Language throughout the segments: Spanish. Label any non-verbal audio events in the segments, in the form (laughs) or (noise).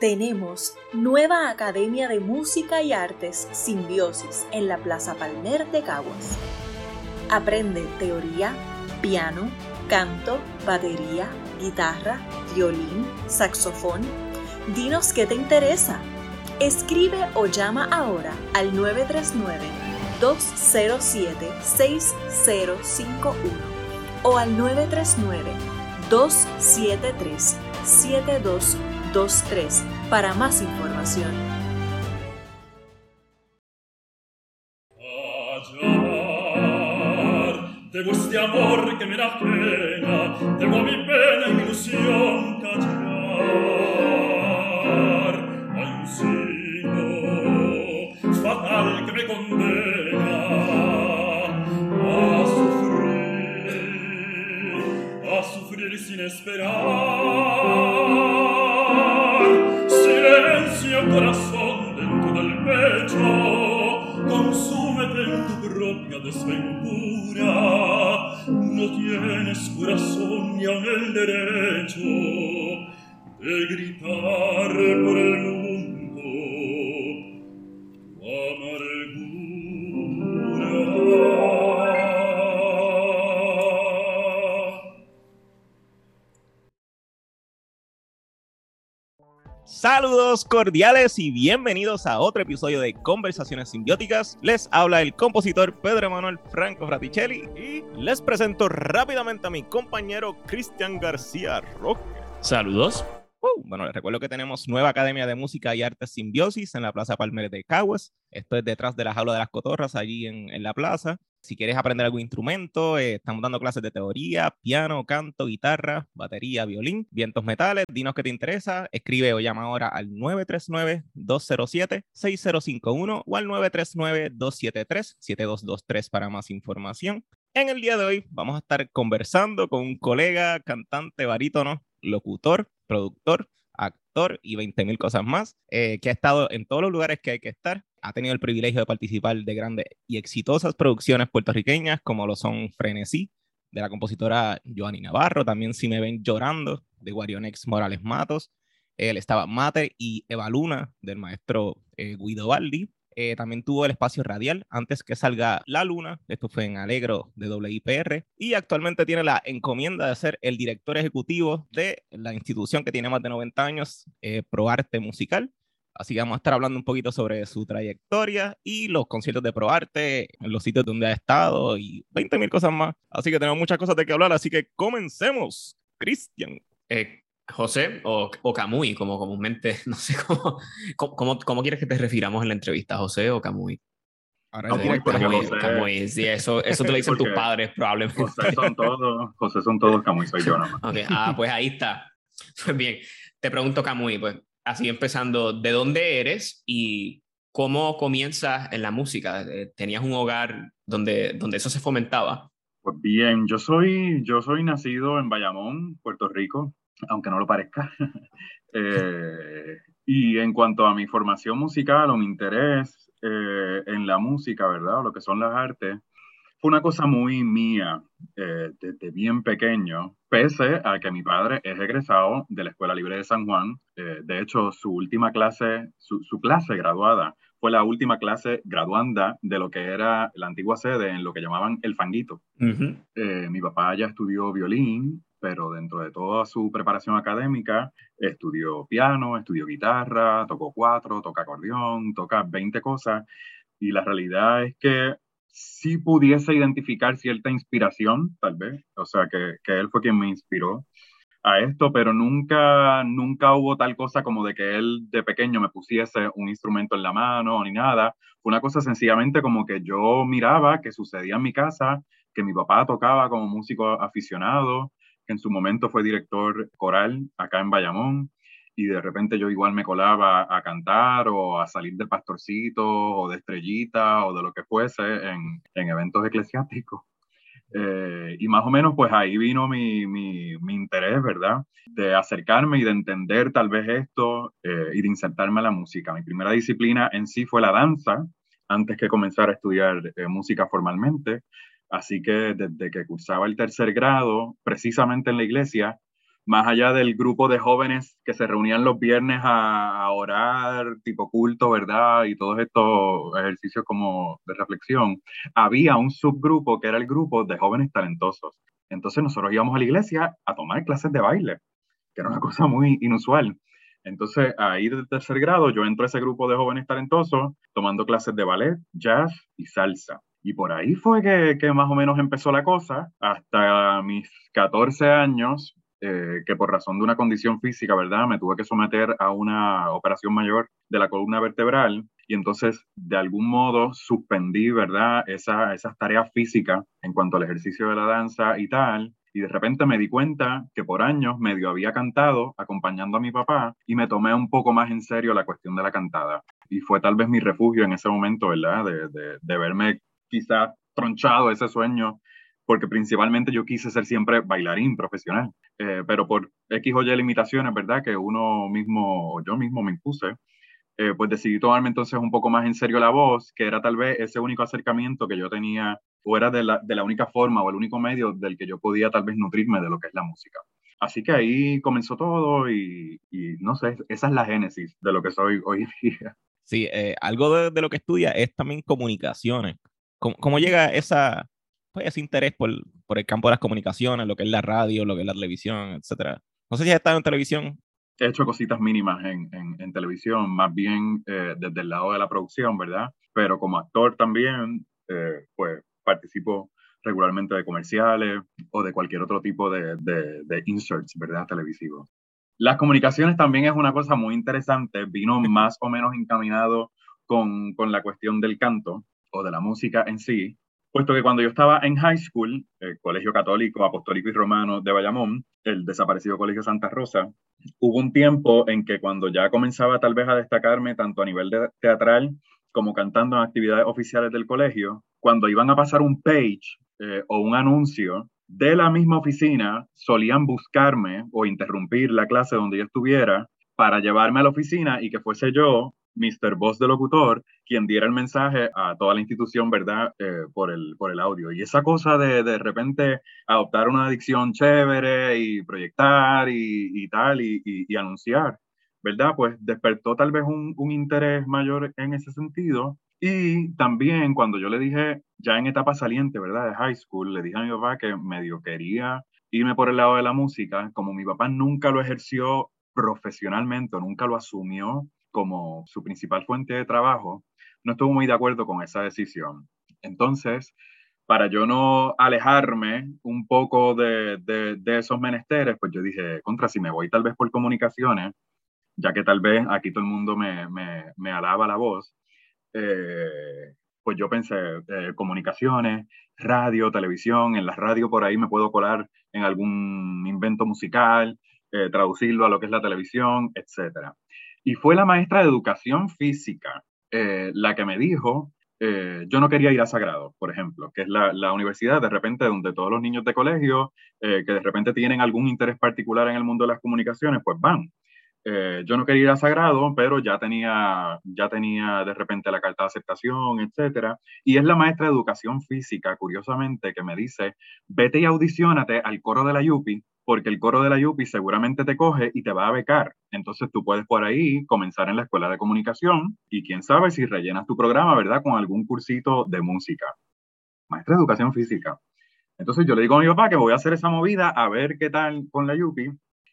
tenemos nueva Academia de Música y Artes Simbiosis en la Plaza Palmer de Caguas. Aprende teoría, piano, canto, batería, guitarra, violín, saxofón. Dinos qué te interesa. Escribe o llama ahora al 939-207-6051 o al 939-273-7223 para más información. Debo este amor que me da pena, debo mi pena y mi ilusión callar. Hay un signo fatal que me condena a sufrir, a sufrir sin esperar. llena desventura no tienes corazón ni aun el derecho de gritar. Saludos cordiales y bienvenidos a otro episodio de Conversaciones Simbióticas. Les habla el compositor Pedro Manuel Franco Fraticelli y les presento rápidamente a mi compañero Cristian García Roque. Saludos. Uh, bueno, les recuerdo que tenemos nueva Academia de Música y Artes Simbiosis en la Plaza Palmer de Caguas. Esto es detrás de la jaula de las cotorras, allí en, en la plaza. Si quieres aprender algún instrumento, eh, estamos dando clases de teoría, piano, canto, guitarra, batería, violín, vientos metales. Dinos qué te interesa. Escribe o llama ahora al 939-207-6051 o al 939-273-7223 para más información. En el día de hoy vamos a estar conversando con un colega, cantante, barítono, locutor, productor, actor y 20.000 cosas más, eh, que ha estado en todos los lugares que hay que estar. Ha tenido el privilegio de participar de grandes y exitosas producciones puertorriqueñas, como lo son Frenesí, de la compositora Joanny Navarro, también Si Me Ven Llorando, de Guarionex Morales Matos. Él estaba Mate y Eva Luna, del maestro eh, Guido Baldi. Eh, también tuvo el espacio radial antes que salga La Luna, esto fue en Alegro de WIPR, y actualmente tiene la encomienda de ser el director ejecutivo de la institución que tiene más de 90 años, eh, ProArte Musical. Así que vamos a estar hablando un poquito sobre su trayectoria y los conciertos de ProArte, los sitios donde ha estado y 20 mil cosas más. Así que tenemos muchas cosas de que hablar, así que comencemos. Cristian. Eh, José o, o Camuy, como comúnmente, (laughs) no sé cómo, cómo, cómo, cómo quieres que te refiramos en la entrevista, José o Camuy. Ahora Camuy, porque Camuy, José- Camuy, sí, eso, (laughs) eso te lo dicen tus padres probablemente. José son todos, José son todos, Camuy soy yo (laughs) nada más. Ok, Ah, pues ahí está. Pues bien, te pregunto, Camuy, pues así empezando, ¿de dónde eres y cómo comienzas en la música? Eh, ¿Tenías un hogar donde, donde eso se fomentaba? Pues bien, yo soy, yo soy nacido en Bayamón, Puerto Rico, aunque no lo parezca. (laughs) Eh, y en cuanto a mi formación musical o mi interés eh, en la música, ¿verdad? O lo que son las artes, fue una cosa muy mía eh, desde bien pequeño, pese a que mi padre es egresado de la Escuela Libre de San Juan. Eh, de hecho, su última clase, su, su clase graduada, fue la última clase graduanda de lo que era la antigua sede en lo que llamaban el fanguito. Eh, mi papá ya estudió violín, pero dentro de toda su preparación académica, estudió piano, estudió guitarra, tocó cuatro, toca acordeón, toca 20 cosas. Y la realidad es que sí pudiese identificar cierta inspiración, tal vez. O sea, que, que él fue quien me inspiró a esto, pero nunca, nunca hubo tal cosa como de que él de pequeño me pusiese un instrumento en la mano ni nada. Fue una cosa sencillamente como que yo miraba que sucedía en mi casa, que mi papá tocaba como músico aficionado, que en su momento fue director coral acá en Bayamón, y de repente yo igual me colaba a cantar o a salir de pastorcito o de estrellita o de lo que fuese en, en eventos eclesiásticos. Eh, y más o menos pues ahí vino mi, mi, mi, interés, ¿verdad? De acercarme y de entender tal vez esto eh, y de insertarme a la música. Mi primera disciplina en sí fue la danza, antes que comenzar a estudiar eh, música formalmente. Así que desde que cursaba el tercer grado, precisamente en la iglesia, más allá del grupo de jóvenes que se reunían los viernes a, orar, tipo culto, ¿verdad? Y todos estos ejercicios como de reflexión, había un subgrupo que era el grupo de jóvenes talentosos. Entonces nosotros íbamos a la iglesia a tomar clases de baile, que era una cosa muy inusual. Entonces, ahí del tercer grado, yo entro a ese grupo de jóvenes talentosos tomando clases de ballet, jazz y salsa. Y por ahí fue que, más o menos empezó la cosa. Hasta mis 14 años, eh, que por razón de una condición física, ¿verdad? Me tuve que someter a una operación mayor de la columna vertebral y entonces de algún modo suspendí, ¿verdad? Esa, esas tareas físicas en cuanto al ejercicio de la danza y tal. Y de repente me di cuenta que por años medio había cantado acompañando a mi papá y me tomé un poco más en serio la cuestión de la cantada. Y fue tal vez mi refugio en ese momento, ¿verdad? De, de, de verme quizás tronchado ese sueño porque principalmente yo quise ser siempre bailarín profesional, eh, pero por X o Y limitaciones, ¿verdad? Que uno mismo, yo mismo me impuse, eh, pues decidí tomarme entonces un poco más en serio la voz, que era tal vez ese único acercamiento que yo tenía, o era de la, de la única forma o el único medio del que yo podía tal vez nutrirme de lo que es la música. Así que ahí comenzó todo y, no sé, esa es la génesis de lo que soy hoy en día. Sí, eh, algo de, de, lo que estudia es también comunicaciones. ¿Cómo, cómo llega esa, pues, ese interés por, por, el campo de las comunicaciones, lo que es la radio, lo que es la televisión, etcétera. No sé si has estado en televisión. He hecho cositas mínimas en, en, en televisión, más bien eh, desde el lado de la producción, ¿verdad? Pero como actor también, eh, pues participo regularmente de comerciales o de cualquier otro tipo de, de, de inserts, ¿verdad? Televisivos. Las comunicaciones también es una cosa muy interesante, vino (laughs) más o menos encaminado con, con la cuestión del canto o de la música en sí, puesto que cuando yo estaba en high school, el Colegio Católico, Apostólico y Romano de Bayamón, el desaparecido Colegio Santa Rosa, hubo un tiempo en que cuando ya comenzaba tal vez a destacarme tanto a nivel de teatral como cantando en actividades oficiales del colegio, cuando iban a pasar un page eh, o un anuncio de la misma oficina, solían buscarme o interrumpir la clase donde yo estuviera para llevarme a la oficina y que fuese yo Mr. Voz de locutor, quien diera el mensaje a toda la institución, ¿verdad? Eh, por, el, por el audio. Y esa cosa de de repente adoptar una adicción chévere y proyectar y, y tal, y, y, anunciar, ¿verdad? Pues despertó tal vez un, un interés mayor en ese sentido. Y también cuando yo le dije, ya en etapa saliente, ¿verdad? De high school, le dije a mi papá que medio quería irme por el lado de la música, como mi papá nunca lo ejerció profesionalmente, nunca lo asumió como su principal fuente de trabajo, no estuvo muy de acuerdo con esa decisión. Entonces, para yo no alejarme un poco de, de, esos menesteres, pues yo dije, contra, si me voy tal vez por comunicaciones, ya que tal vez aquí todo el mundo me, me, me alaba la voz, eh, pues yo pensé, eh, comunicaciones, radio, televisión, en la radio por ahí me puedo colar en algún invento musical, eh, traducirlo a lo que es la televisión, etcétera. Y fue la maestra de educación física eh, la que me dijo, eh, yo no quería ir a Sagrado, por ejemplo, que es la, la universidad de repente donde todos los niños de colegio eh, que de repente tienen algún interés particular en el mundo de las comunicaciones, pues van. Yo no quería ir a Sagrado, pero ya tenía, ya tenía de repente la carta de aceptación, etcétera. Y es la maestra de educación física, curiosamente, que me dice, vete y audicionate al coro de la Yupi porque el coro de la Yupi seguramente te coge y te va a becar. Entonces tú puedes por ahí comenzar en la escuela de comunicación y quién sabe si rellenas tu programa, ¿verdad? Con algún cursito de música. Maestra de educación física. Entonces yo le digo a mi papá que voy a hacer esa movida a ver qué tal con la Yupi.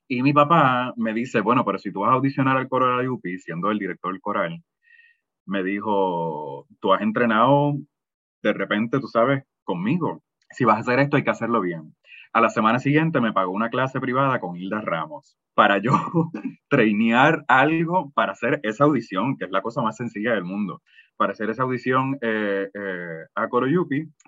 Y mi papá me dice, bueno, pero si tú vas a audicionar al coro de la Yupi, siendo el director del coral, me dijo, tú has entrenado de repente, tú sabes, conmigo. Si vas a hacer esto, hay que hacerlo bien. A la semana siguiente me pagó una clase privada con Hilda Ramos para yo (laughs) trainear algo para hacer esa audición, que es la cosa más sencilla del mundo. Para hacer esa audición eh, eh, a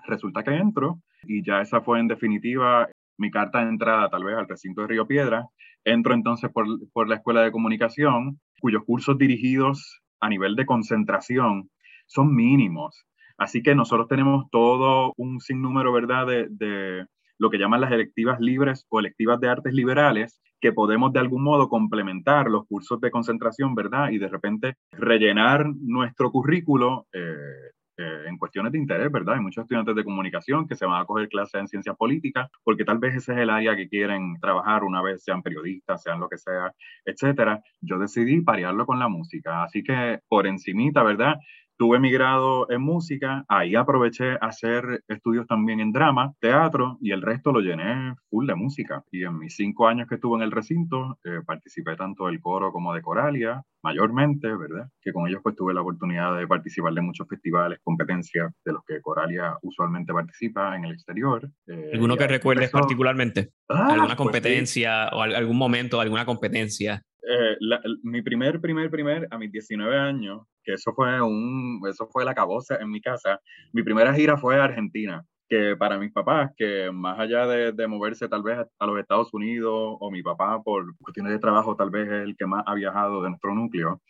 resulta que entro y ya esa fue en definitiva mi carta de entrada tal vez al recinto de Río Piedra. Entro entonces por, por la Escuela de Comunicación, cuyos cursos dirigidos a nivel de concentración son mínimos. Así que nosotros tenemos todo un sinnúmero, ¿verdad?, de lo que llaman las electivas libres o electivas de artes liberales, que podemos de algún modo complementar los cursos de concentración, ¿verdad? Y de repente rellenar nuestro currículo eh, eh, en cuestiones de interés, ¿verdad? Hay muchos estudiantes de comunicación que se van a coger clases en ciencias políticas porque tal vez ese es el área que quieren trabajar una vez sean periodistas, sean lo que sea, etcétera. Yo decidí parearlo con la música, así que por encimita, ¿verdad? Tuve mi grado en música, ahí aproveché a hacer estudios también en drama, teatro y el resto lo llené full de música. Y en mis cinco años que estuve en el recinto, eh, participé tanto del coro como de Coralia, mayormente, ¿verdad? Que con ellos pues tuve la oportunidad de participar de muchos festivales, competencias de los que Coralia usualmente participa en el exterior. Eh, ¿Alguno que recuerdes particularmente? Ah, ¿Alguna pues competencia o algún momento, alguna competencia? Eh, mi primer, primer, primer, a mis 19 años, que eso fue un, eso fue la caboza en mi casa, mi primera gira fue a Argentina, que para mis papás, que más allá de, de, moverse tal vez a los Estados Unidos, o mi papá por cuestiones de trabajo tal vez es el que más ha viajado de nuestro núcleo,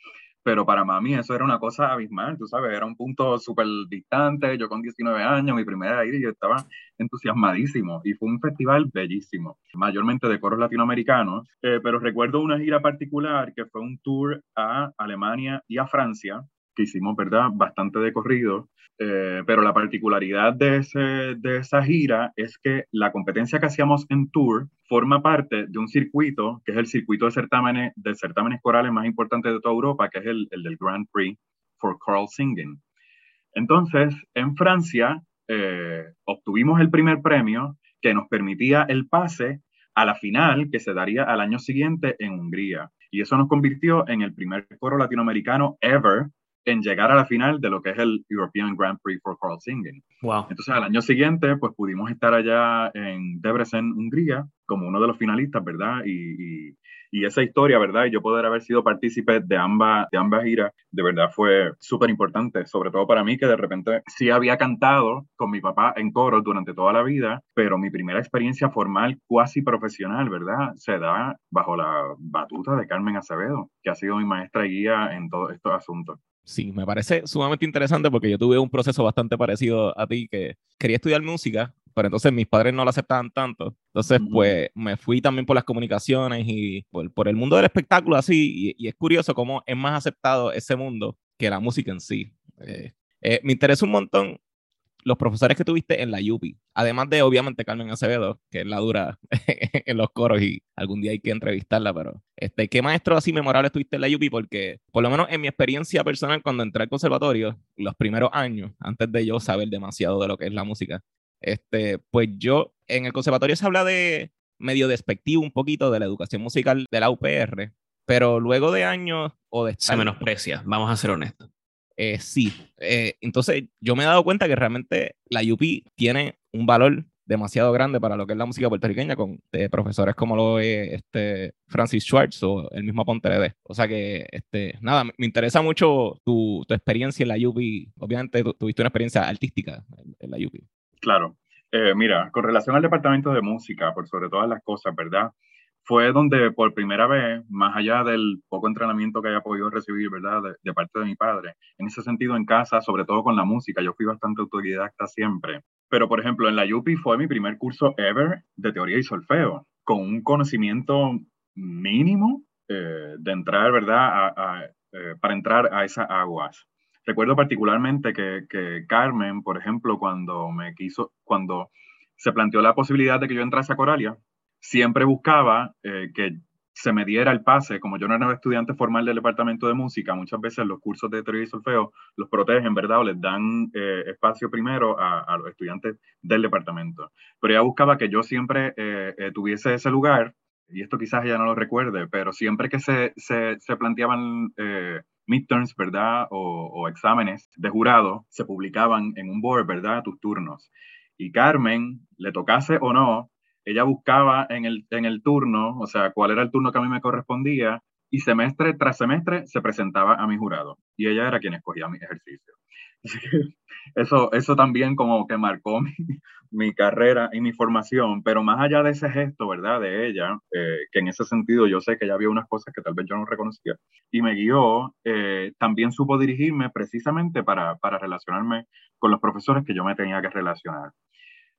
pero para mami eso era una cosa abismal, tú sabes, era un punto súper distante, yo con 19 años, mi primera y yo estaba entusiasmadísimo, y fue un festival bellísimo, mayormente de coros latinoamericanos, eh, pero recuerdo una gira particular que fue un tour a Alemania y a Francia, que hicimos, ¿verdad? Bastante de corrido, eh, pero la particularidad de, ese, de esa gira es que la competencia que hacíamos en tour forma parte de un circuito, que es el circuito de certámenes, de certámenes corales más importante de toda Europa, que es el, el del Grand Prix for Choral Singing. Entonces, en Francia, eh, obtuvimos el primer premio que nos permitía el pase a la final que se daría al año siguiente en Hungría. Y eso nos convirtió en el primer coro latinoamericano ever en llegar a la final de lo que es el European Grand Prix for Choral Singing. Wow. Entonces, al año siguiente, pues pudimos estar allá en Debrecen, Hungría, como uno de los finalistas, ¿verdad? Y, y, y esa historia, ¿verdad? Y yo poder haber sido partícipe de ambas, de ambas giras, de verdad fue súper importante, sobre todo para mí, que de repente sí había cantado con mi papá en coro durante toda la vida, pero mi primera experiencia formal, cuasi profesional, ¿verdad? Se da bajo la batuta de Carmen Acevedo, que ha sido mi maestra y guía en todos estos asuntos. Sí, me parece sumamente interesante porque yo tuve un proceso bastante parecido a ti, que quería estudiar música, pero entonces mis padres no lo aceptaban tanto. Entonces, pues me fui también por las comunicaciones y por, el mundo del espectáculo así, y, es curioso cómo es más aceptado ese mundo que la música en sí. Eh, eh, me interesa un montón los profesores que tuviste en la UPI, además de obviamente Carmen Acevedo, que es la dura (laughs) en los coros y algún día hay que entrevistarla, pero este, ¿qué maestro así memorable tuviste en la UPI? Porque por lo menos en mi experiencia personal cuando entré al conservatorio, los primeros años, antes de yo saber demasiado de lo que es la música, este, pues yo en el conservatorio se habla de medio despectivo un poquito de la educación musical de la UPR, pero luego de años o de... Se menosprecia, vamos a ser honestos. Eh, sí, eh, entonces yo me he dado cuenta que realmente la UP tiene un valor demasiado grande para lo que es la música puertorriqueña con eh, profesores como lo es este Francis Schwartz o el mismo Ponte O sea que, este, nada, me interesa mucho tu, tu experiencia en la UP. Obviamente tuviste una experiencia artística en, la UP. Claro. mira, con relación al departamento de música, por sobre todas las cosas, ¿verdad? Fue donde por primera vez, más allá del poco entrenamiento que haya podido recibir, ¿verdad? De, parte de mi padre, en ese sentido en casa, sobre todo con la música, yo fui bastante autodidacta siempre. Pero, por ejemplo, en la UPI fue mi primer curso ever de teoría y solfeo, con un conocimiento mínimo eh, de entrar, ¿verdad? Eh, para entrar a esas aguas. Recuerdo particularmente que, que Carmen, por ejemplo, cuando me quiso, cuando se planteó la posibilidad de que yo entrase a Coralia, siempre buscaba eh, que se me diera el pase, como yo no era estudiante formal del departamento de música, muchas veces los cursos de teoría y solfeo los protegen, ¿verdad? O les dan eh, espacio primero a, los estudiantes del departamento. Pero ella buscaba que yo siempre eh, tuviese ese lugar, y esto quizás ella no lo recuerde, pero siempre que se, se, se planteaban midterms, ¿verdad? O, o exámenes de jurado, se publicaban en un board, ¿verdad? Tus turnos. Y Carmen, le tocase o no, ella buscaba en el, en el turno, o sea, cuál era el turno que a mí me correspondía, y semestre tras semestre se presentaba a mi jurado, y ella era quien escogía mi ejercicio. eso, eso también como que marcó mi, mi, carrera y mi formación, pero más allá de ese gesto, ¿verdad? De ella, eh, que en ese sentido yo sé que ya había unas cosas que tal vez yo no reconocía, y me guió, eh, también supo dirigirme precisamente para, para relacionarme con los profesores que yo me tenía que relacionar.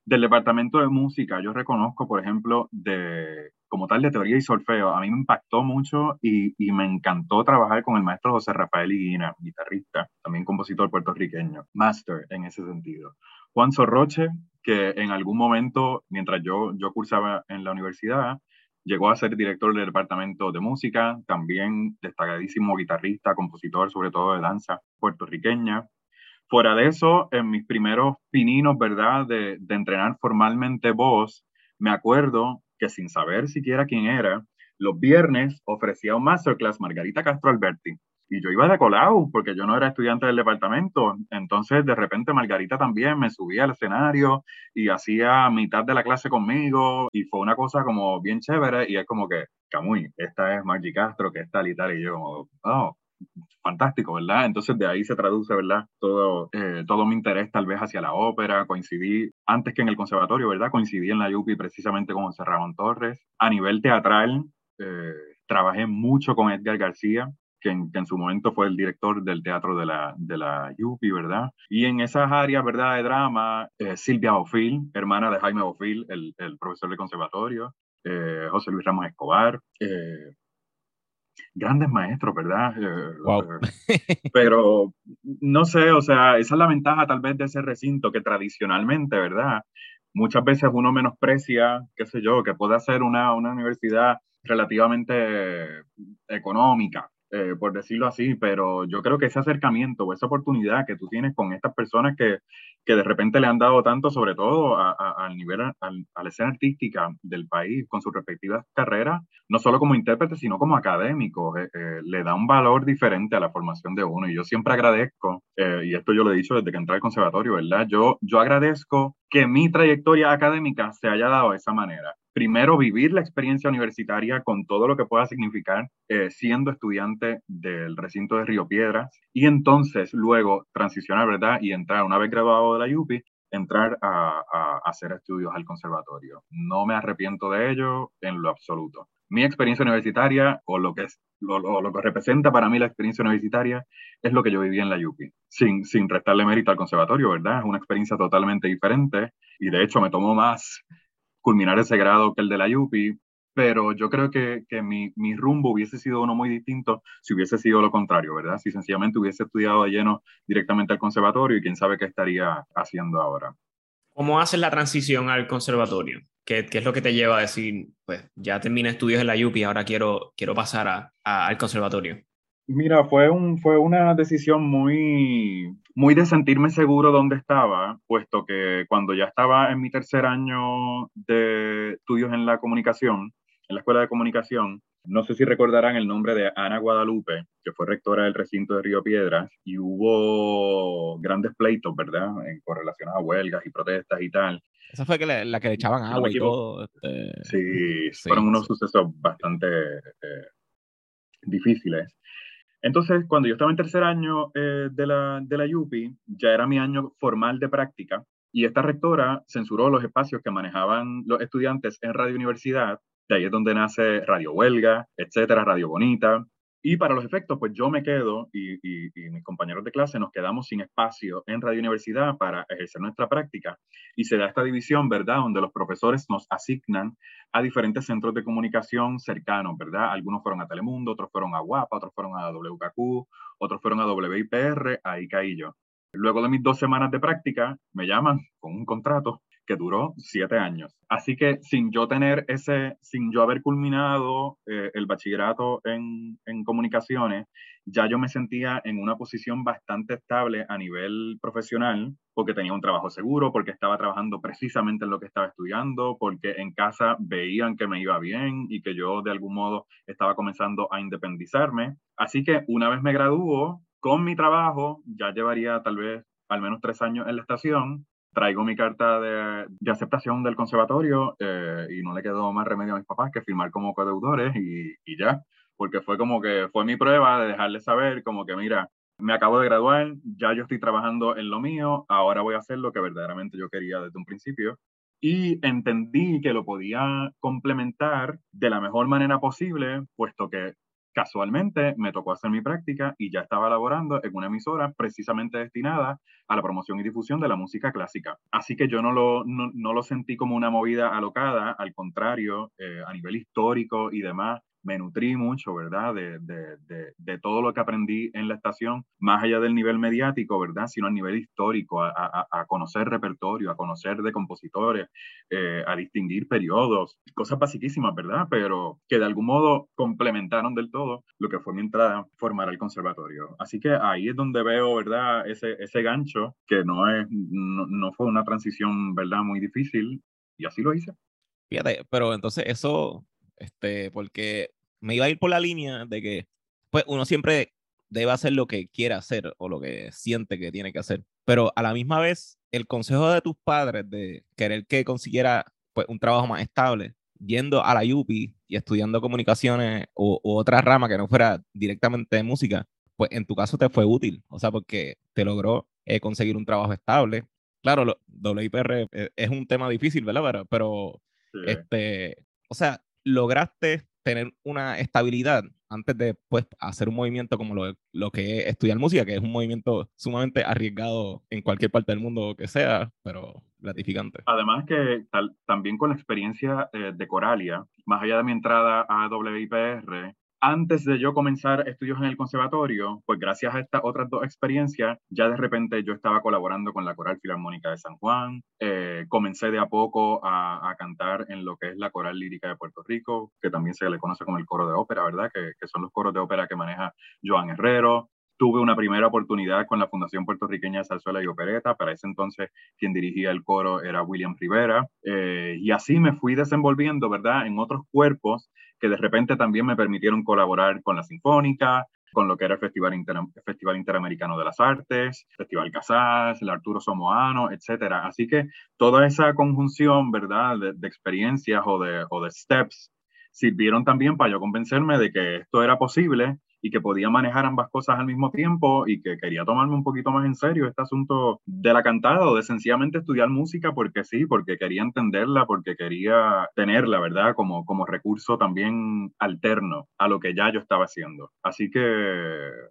Del departamento de música, yo reconozco, por ejemplo, de como tal de teoría y solfeo, a mí me impactó mucho y, y me encantó trabajar con el maestro José Rafael Higuina, guitarrista, también compositor puertorriqueño, master en ese sentido. Juan Sorroche, que en algún momento, mientras yo, yo cursaba en la universidad, llegó a ser director del departamento de música, también destacadísimo guitarrista, compositor, sobre todo de danza puertorriqueña. Fuera de eso, en mis primeros pininos, ¿verdad?, de, entrenar formalmente voz, me acuerdo que sin saber siquiera quién era, los viernes ofrecía un masterclass Margarita Castro Alberti. Y yo iba de colado porque yo no era estudiante del departamento. Entonces, de repente, Margarita también me subía al escenario y hacía mitad de la clase conmigo. Y fue una cosa como bien chévere. Y es como que, Camuy, esta es Margie Castro, que es tal y tal. Y yo, como, oh, fantástico, ¿verdad? Entonces de ahí se traduce, ¿verdad? Todo, eh, todo mi interés tal vez hacia la ópera, coincidí antes que en el conservatorio, ¿verdad? Coincidí en la UPI precisamente con José Ramón Torres. A nivel teatral, eh, trabajé mucho con Edgar García, que en, su momento fue el director del teatro de la, de la UPI, ¿verdad? Y en esas áreas, ¿verdad? De drama, eh, Silvia Bofil, hermana de Jaime Bofil, el, el profesor de conservatorio, José Luis Ramos Escobar, grandes maestros, ¿verdad? Eh, pero no sé, o sea, esa es la ventaja tal vez de ese recinto que tradicionalmente, ¿verdad? Muchas veces uno menosprecia, qué sé yo, que puede ser una, una universidad relativamente económica, eh, por decirlo así, pero yo creo que ese acercamiento o esa oportunidad que tú tienes con estas personas que, que de repente le han dado tanto, sobre todo al nivel, al, a la escena artística del país, con sus respectivas carreras, no solo como intérprete, sino como académico, eh, eh, le da un valor diferente a la formación de uno. Y yo siempre agradezco, y esto yo lo he dicho desde que entré al conservatorio, ¿verdad? Yo, yo agradezco que mi trayectoria académica se haya dado de esa manera primero vivir la experiencia universitaria con todo lo que pueda significar eh, siendo estudiante del recinto de Río Piedras y entonces luego transicionar, ¿verdad? Y entrar, una vez graduado de la UPI, entrar a, hacer estudios al conservatorio. No me arrepiento de ello en lo absoluto. Mi experiencia universitaria o lo que, lo, que representa para mí la experiencia universitaria es lo que yo viví en la UPI, sin, sin restarle mérito al conservatorio, ¿verdad? Es una experiencia totalmente diferente y de hecho me tomó más culminar ese grado que el de la UPI, pero yo creo que, que mi, mi, rumbo hubiese sido uno muy distinto si hubiese sido lo contrario, ¿verdad? Si sencillamente hubiese estudiado de lleno directamente al conservatorio y quién sabe qué estaría haciendo ahora. ¿Cómo haces la transición al conservatorio? ¿Qué, ¿Qué, es lo que te lleva a decir, pues ya terminé estudios en la UPI, ahora quiero, quiero pasar a, al conservatorio? Mira, fue, un, fue una decisión muy, muy de sentirme seguro donde estaba, puesto que cuando ya estaba en mi tercer año de estudios en la comunicación, en la escuela de comunicación, no sé si recordarán el nombre de Ana Guadalupe, que fue rectora del recinto de Río Piedras, y hubo grandes pleitos, ¿verdad?, en correlación a huelgas y protestas y tal. Esa fue la que le echaban agua y todo. Este... Sí, fueron unos sucesos bastante eh, difíciles. Entonces, cuando yo estaba en tercer año eh, de, la, de la UPI, ya era mi año formal de práctica y esta rectora censuró los espacios que manejaban los estudiantes en Radio Universidad. De ahí es donde nace Radio Huelga, etcétera, Radio Bonita, y para los efectos, pues yo me quedo y, mis compañeros de clase nos quedamos sin espacio en Radio Universidad para ejercer nuestra práctica. Y se da esta división, ¿verdad? Donde los profesores nos asignan a diferentes centros de comunicación cercanos, ¿verdad? Algunos fueron a Telemundo, otros fueron a Guapa, otros fueron a WKQ, otros fueron a WIPR, ahí caí yo. Luego de mis dos semanas de práctica, me llaman con un contrato que duró siete años. Así que sin yo tener ese, sin yo haber culminado eh, el bachillerato en, en, comunicaciones, ya yo me sentía en una posición bastante estable a nivel profesional, porque tenía un trabajo seguro, porque estaba trabajando precisamente en lo que estaba estudiando, porque en casa veían que me iba bien y que yo de algún modo estaba comenzando a independizarme. Así que una vez me graduó, con mi trabajo, ya llevaría tal vez al menos tres años en la estación, traigo mi carta de, aceptación del conservatorio eh, y no le quedó más remedio a mis papás que firmar como codeudores y, y, ya, porque fue como que fue mi prueba de dejarles saber como que mira, me acabo de graduar, ya yo estoy trabajando en lo mío, ahora voy a hacer lo que verdaderamente yo quería desde un principio. Y entendí que lo podía complementar de la mejor manera posible, puesto que casualmente me tocó hacer mi práctica y ya estaba laborando en una emisora precisamente destinada a la promoción y difusión de la música clásica. Así que yo no lo, sentí como una movida alocada, al contrario, eh, a nivel histórico y demás, me nutrí mucho, ¿verdad? De, de, de, de, todo lo que aprendí en la estación, más allá del nivel mediático, ¿verdad? Sino a nivel histórico, a, a, a conocer repertorio, a conocer de compositores, eh, a distinguir periodos, cosas basiquísimas, ¿verdad? Pero que de algún modo complementaron del todo lo que fue mi entrada, formar el conservatorio. Así que ahí es donde veo, ¿verdad? Ese, ese gancho, que no, es, no, no fue una transición, ¿verdad? Muy difícil, y así lo hice. Fíjate, pero entonces eso este, porque me iba a ir por la línea de que, pues, uno siempre debe hacer lo que quiera hacer o lo que siente que tiene que hacer. Pero a la misma vez, el consejo de tus padres de querer que consiguiera pues, un trabajo más estable, yendo a la UPI y estudiando comunicaciones o, o otra rama que no fuera directamente de música, pues en tu caso te fue útil, o sea, porque te logró eh, conseguir un trabajo estable. Claro, lo, WIPR es, es un tema difícil, ¿verdad? Pero, pero sí. este, o sea, lograste tener una estabilidad antes de pues, hacer un movimiento como lo, lo, que es estudiar música, que es un movimiento sumamente arriesgado en cualquier parte del mundo que sea, pero gratificante. Además que también con la experiencia eh, de Coralia, más allá de mi entrada a WIPR, antes de yo comenzar estudios en el conservatorio, pues gracias a estas otras dos experiencias, ya de repente yo estaba colaborando con la Coral Filarmónica de San Juan, eh, comencé de a poco a, cantar en lo que es la Coral Lírica de Puerto Rico, que también se le conoce como el coro de ópera, ¿verdad? Que, son los coros de ópera que maneja Joan Herrero. Tuve una primera oportunidad con la Fundación Puertorriqueña de Zarzuela y Opereta. Para ese entonces, quien dirigía el coro era William Rivera. Eh, y así me fui desenvolviendo, ¿verdad?, en otros cuerpos que de repente también me permitieron colaborar con la Sinfónica, con lo que era el Festival, Festival Interamericano de las Artes, Festival Casas, el Arturo Somoano, etc. Así que toda esa conjunción, ¿verdad?, de, de experiencias o de, o de steps sirvieron también para yo convencerme de que esto era posible y que podía manejar ambas cosas al mismo tiempo y que quería tomarme un poquito más en serio este asunto de la cantada o de sencillamente estudiar música porque sí, porque quería entenderla, porque quería tenerla, ¿verdad? Como, como recurso también alterno a lo que ya yo estaba haciendo. Así que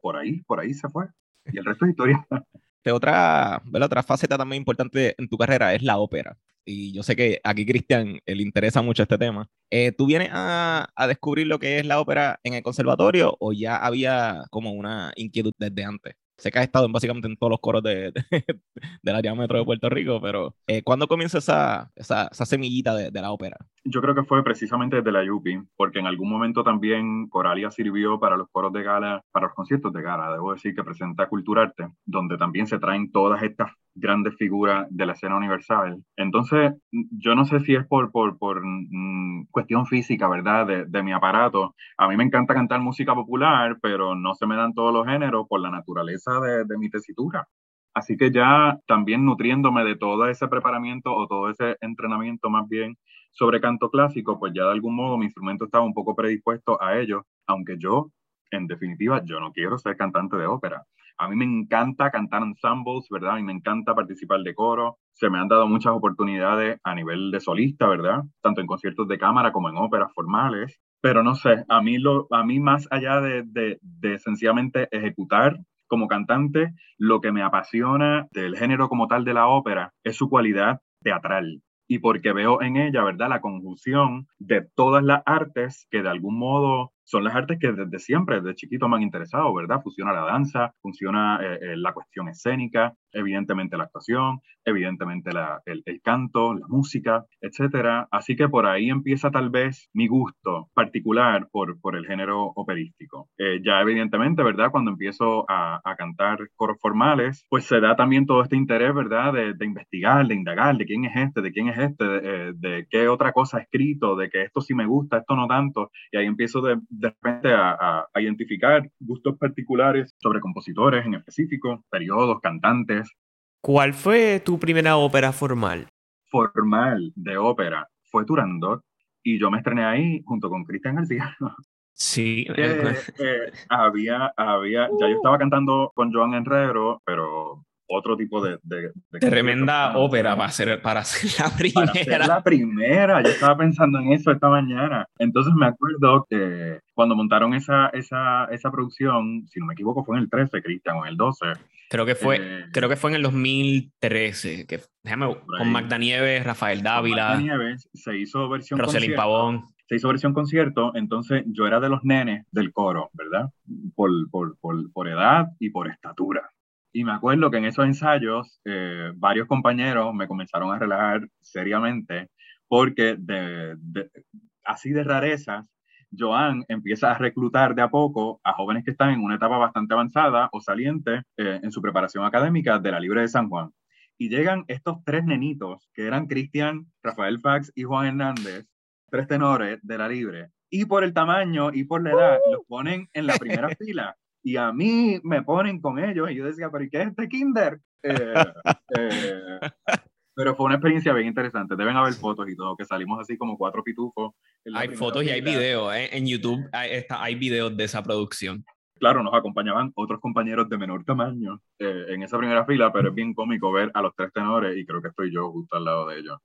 por ahí, por ahí se fue. Y el resto es historia. (laughs) Otra, ¿verdad? otra faceta también importante en tu carrera es la ópera y yo sé que aquí Cristian le interesa mucho este tema. Eh, ¿Tú vienes a, a, descubrir lo que es la ópera en el conservatorio o ya había como una inquietud desde antes? Sé que has estado en, básicamente en todos los coros de, de, (laughs) del área metro de Puerto Rico, pero eh, ¿cuándo comienza esa, esa, esa semillita de, de, la ópera? Yo creo que fue precisamente desde la UPI, porque en algún momento también Coralia sirvió para los coros de gala, para los conciertos de gala, debo decir que presenta Culturarte, donde también se traen todas estas grandes figuras de la escena universal. Entonces, yo no sé si es por, por, por mmm, cuestión física, ¿verdad? De, de, mi aparato. A mí me encanta cantar música popular, pero no se me dan todos los géneros por la naturaleza de, de mi tesitura. Así que ya también nutriéndome de todo ese preparamiento o todo ese entrenamiento más bien sobre canto clásico, pues ya de algún modo mi instrumento estaba un poco predispuesto a ello, aunque yo, en definitiva, yo no quiero ser cantante de ópera. A mí me encanta cantar ensembles, ¿verdad? A mí me encanta participar de coro. Se me han dado muchas oportunidades a nivel de solista, ¿verdad? Tanto en conciertos de cámara como en óperas formales. Pero no sé, a mí, lo, a mí más allá de, de, de sencillamente ejecutar como cantante, lo que me apasiona del género como tal de la ópera es su cualidad teatral y porque veo en ella, ¿verdad?, la conjunción de todas las artes que de algún modo son las artes que desde siempre, desde chiquito me han interesado, ¿verdad? Funciona la danza, funciona eh, eh, la cuestión escénica, evidentemente la actuación, evidentemente la, el, el, canto, la música, etcétera. Así que por ahí empieza tal vez mi gusto particular por, por el género operístico. Eh, ya evidentemente, ¿verdad? Cuando empiezo a, a, cantar coros formales, pues se da también todo este interés, ¿verdad? De, de investigar, de indagar, de quién es este, de quién es este, de, qué otra cosa ha escrito, de que esto sí me gusta, esto no tanto. Y ahí empiezo de, de repente a, a, a, identificar gustos particulares sobre compositores en específico, periodos, cantantes. ¿Cuál fue tu primera ópera formal? Formal de ópera fue Turandot y yo me estrené ahí junto con Cristian García. Sí. (laughs) Eh, eh, había, había, ya yo estaba cantando con Joan Herrero, pero otro tipo de... de, de Tremenda ópera para hacer, para hacer la primera. (laughs) Para hacer la primera, yo estaba pensando en eso esta mañana. Entonces me acuerdo que cuando montaron esa, esa, esa producción, si no me equivoco, fue en el 13, Cristian, o en el 12. Creo que fue, Eh, creo que fue en el 2013, que, déjame, con. Magda Nieves, Rafael Dávila, Marta Nieves, se hizo versión concierto. Pavón. se hizo versión concierto, entonces yo era de los nenes del coro, ¿verdad? Por, por, por, por edad y por estatura. Y me acuerdo que en esos ensayos eh, varios compañeros me comenzaron a relajar seriamente porque de, de- así de rarezas, Joan empieza a reclutar de a poco a jóvenes que están en una etapa bastante avanzada o saliente eh, en su preparación académica de la Libre de San Juan. Y llegan estos tres nenitos, que eran Cristian, Rafael Fax y Juan Hernández, tres tenores de la Libre. Y por el tamaño y por la edad, los ponen en la primera (laughs) fila. Y a mí me ponen con ellos. Y yo decía, ¿pero ¿y qué es este kinder? Eh, (laughs) eh, pero fue una experiencia bien interesante. Deben haber fotos y todo, que salimos así como cuatro pitufos. Hay primera fotos y hay videos. ¿eh? En YouTube hay, está- hay videos de esa producción. Claro, nos acompañaban otros compañeros de menor tamaño eh, en esa primera fila, pero es bien cómico ver a los tres tenores y creo que estoy yo justo al lado de ellos.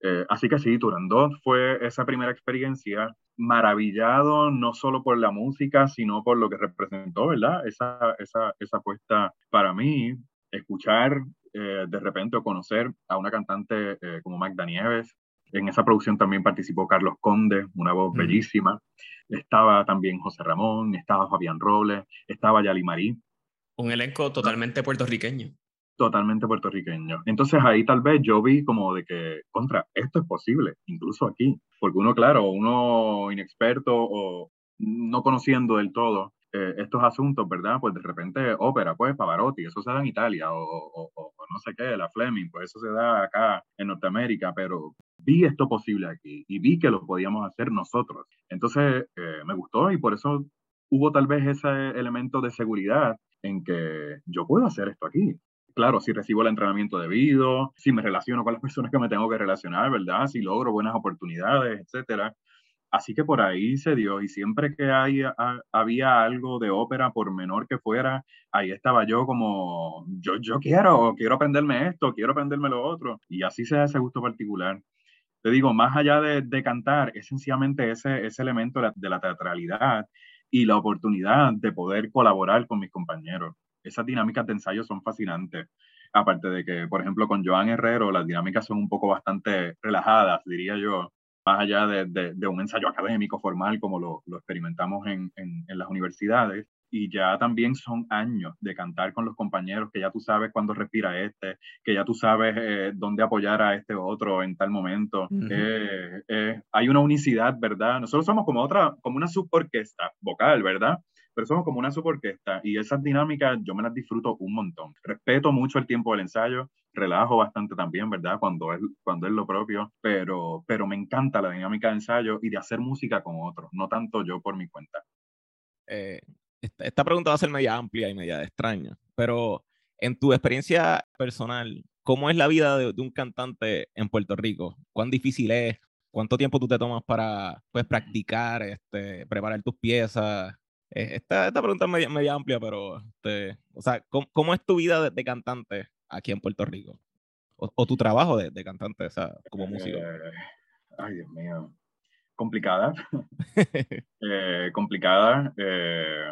Eh, así que sí, Turandot fue esa primera experiencia maravillado no solo por la música, sino por lo que representó, ¿verdad? Esa, esa, esa apuesta para mí, escuchar eh, de repente o conocer a una cantante eh, como Magda Nieves. En esa producción también participó Carlos Conde, una voz Mm. bellísima. Estaba también José Ramón, estaba Fabián Robles, estaba Yali Marí, Un elenco totalmente puertorriqueño. Totalmente puertorriqueño. Entonces ahí tal vez yo vi como de que, contra, esto es posible, incluso aquí, porque uno, claro, uno inexperto o no conociendo del todo eh, estos asuntos, ¿verdad? Pues de repente ópera, pues Pavarotti, eso se da en Italia, o, o- o- no sé qué, la Fleming, pues eso se da acá en Norteamérica, pero vi esto posible aquí y vi que lo podíamos hacer nosotros. Entonces eh, me gustó y por eso hubo tal vez ese elemento de seguridad en que yo puedo hacer esto aquí. Claro, si recibo el entrenamiento debido, si me relaciono con las (laughs) personas que me tengo que relacionar, ¿verdad? Si logro buenas oportunidades, etcétera. Así que por ahí se dio y siempre que había algo de ópera, por menor que fuera, ahí estaba yo como, yo, quiero, quiero aprenderme esto, quiero aprenderme lo otro. Y así se da ese gusto particular. Te digo, más allá de, cantar, es sencillamente ese, ese elemento de la teatralidad y la oportunidad de poder colaborar con mis compañeros. Esas dinámicas de ensayo son fascinantes. Aparte de que, por ejemplo, con Joan Herrero, las dinámicas son un poco bastante relajadas, diría yo, más allá de, de- de un ensayo académico formal como lo, lo experimentamos en, en- en las universidades. Y ya también son años de cantar con los compañeros, que ya tú sabes cuándo respira este, que ya tú sabes eh, dónde apoyar a este otro en tal momento. Eh, eh, hay una unicidad, ¿verdad? Nosotros somos como otra, como una suborquesta vocal, ¿verdad? Pero somos como una suborquesta y esas dinámicas yo me las disfruto un montón. Respeto mucho el tiempo del ensayo, relajo bastante también, ¿verdad? Cuando es, cuando es lo propio, pero, pero me encanta la dinámica de ensayo y de hacer música con otros, no tanto yo por mi cuenta. Eh, esta, pregunta va a ser media amplia y media extraña, pero en tu experiencia personal, ¿cómo es la vida de, de un cantante en Puerto Rico? ¿Cuán difícil es? ¿Cuánto tiempo tú te tomas para pues, practicar, este, preparar tus piezas? Eh, esta, esta pregunta es media, media amplia, pero, este, o sea, ¿cómo, cómo es tu vida de, de cantante aquí en Puerto Rico? O, o tu trabajo de, de cantante, o sea, como músico. Eh, ay, Dios mío. Complicada. (laughs) Eh, complicada. eh,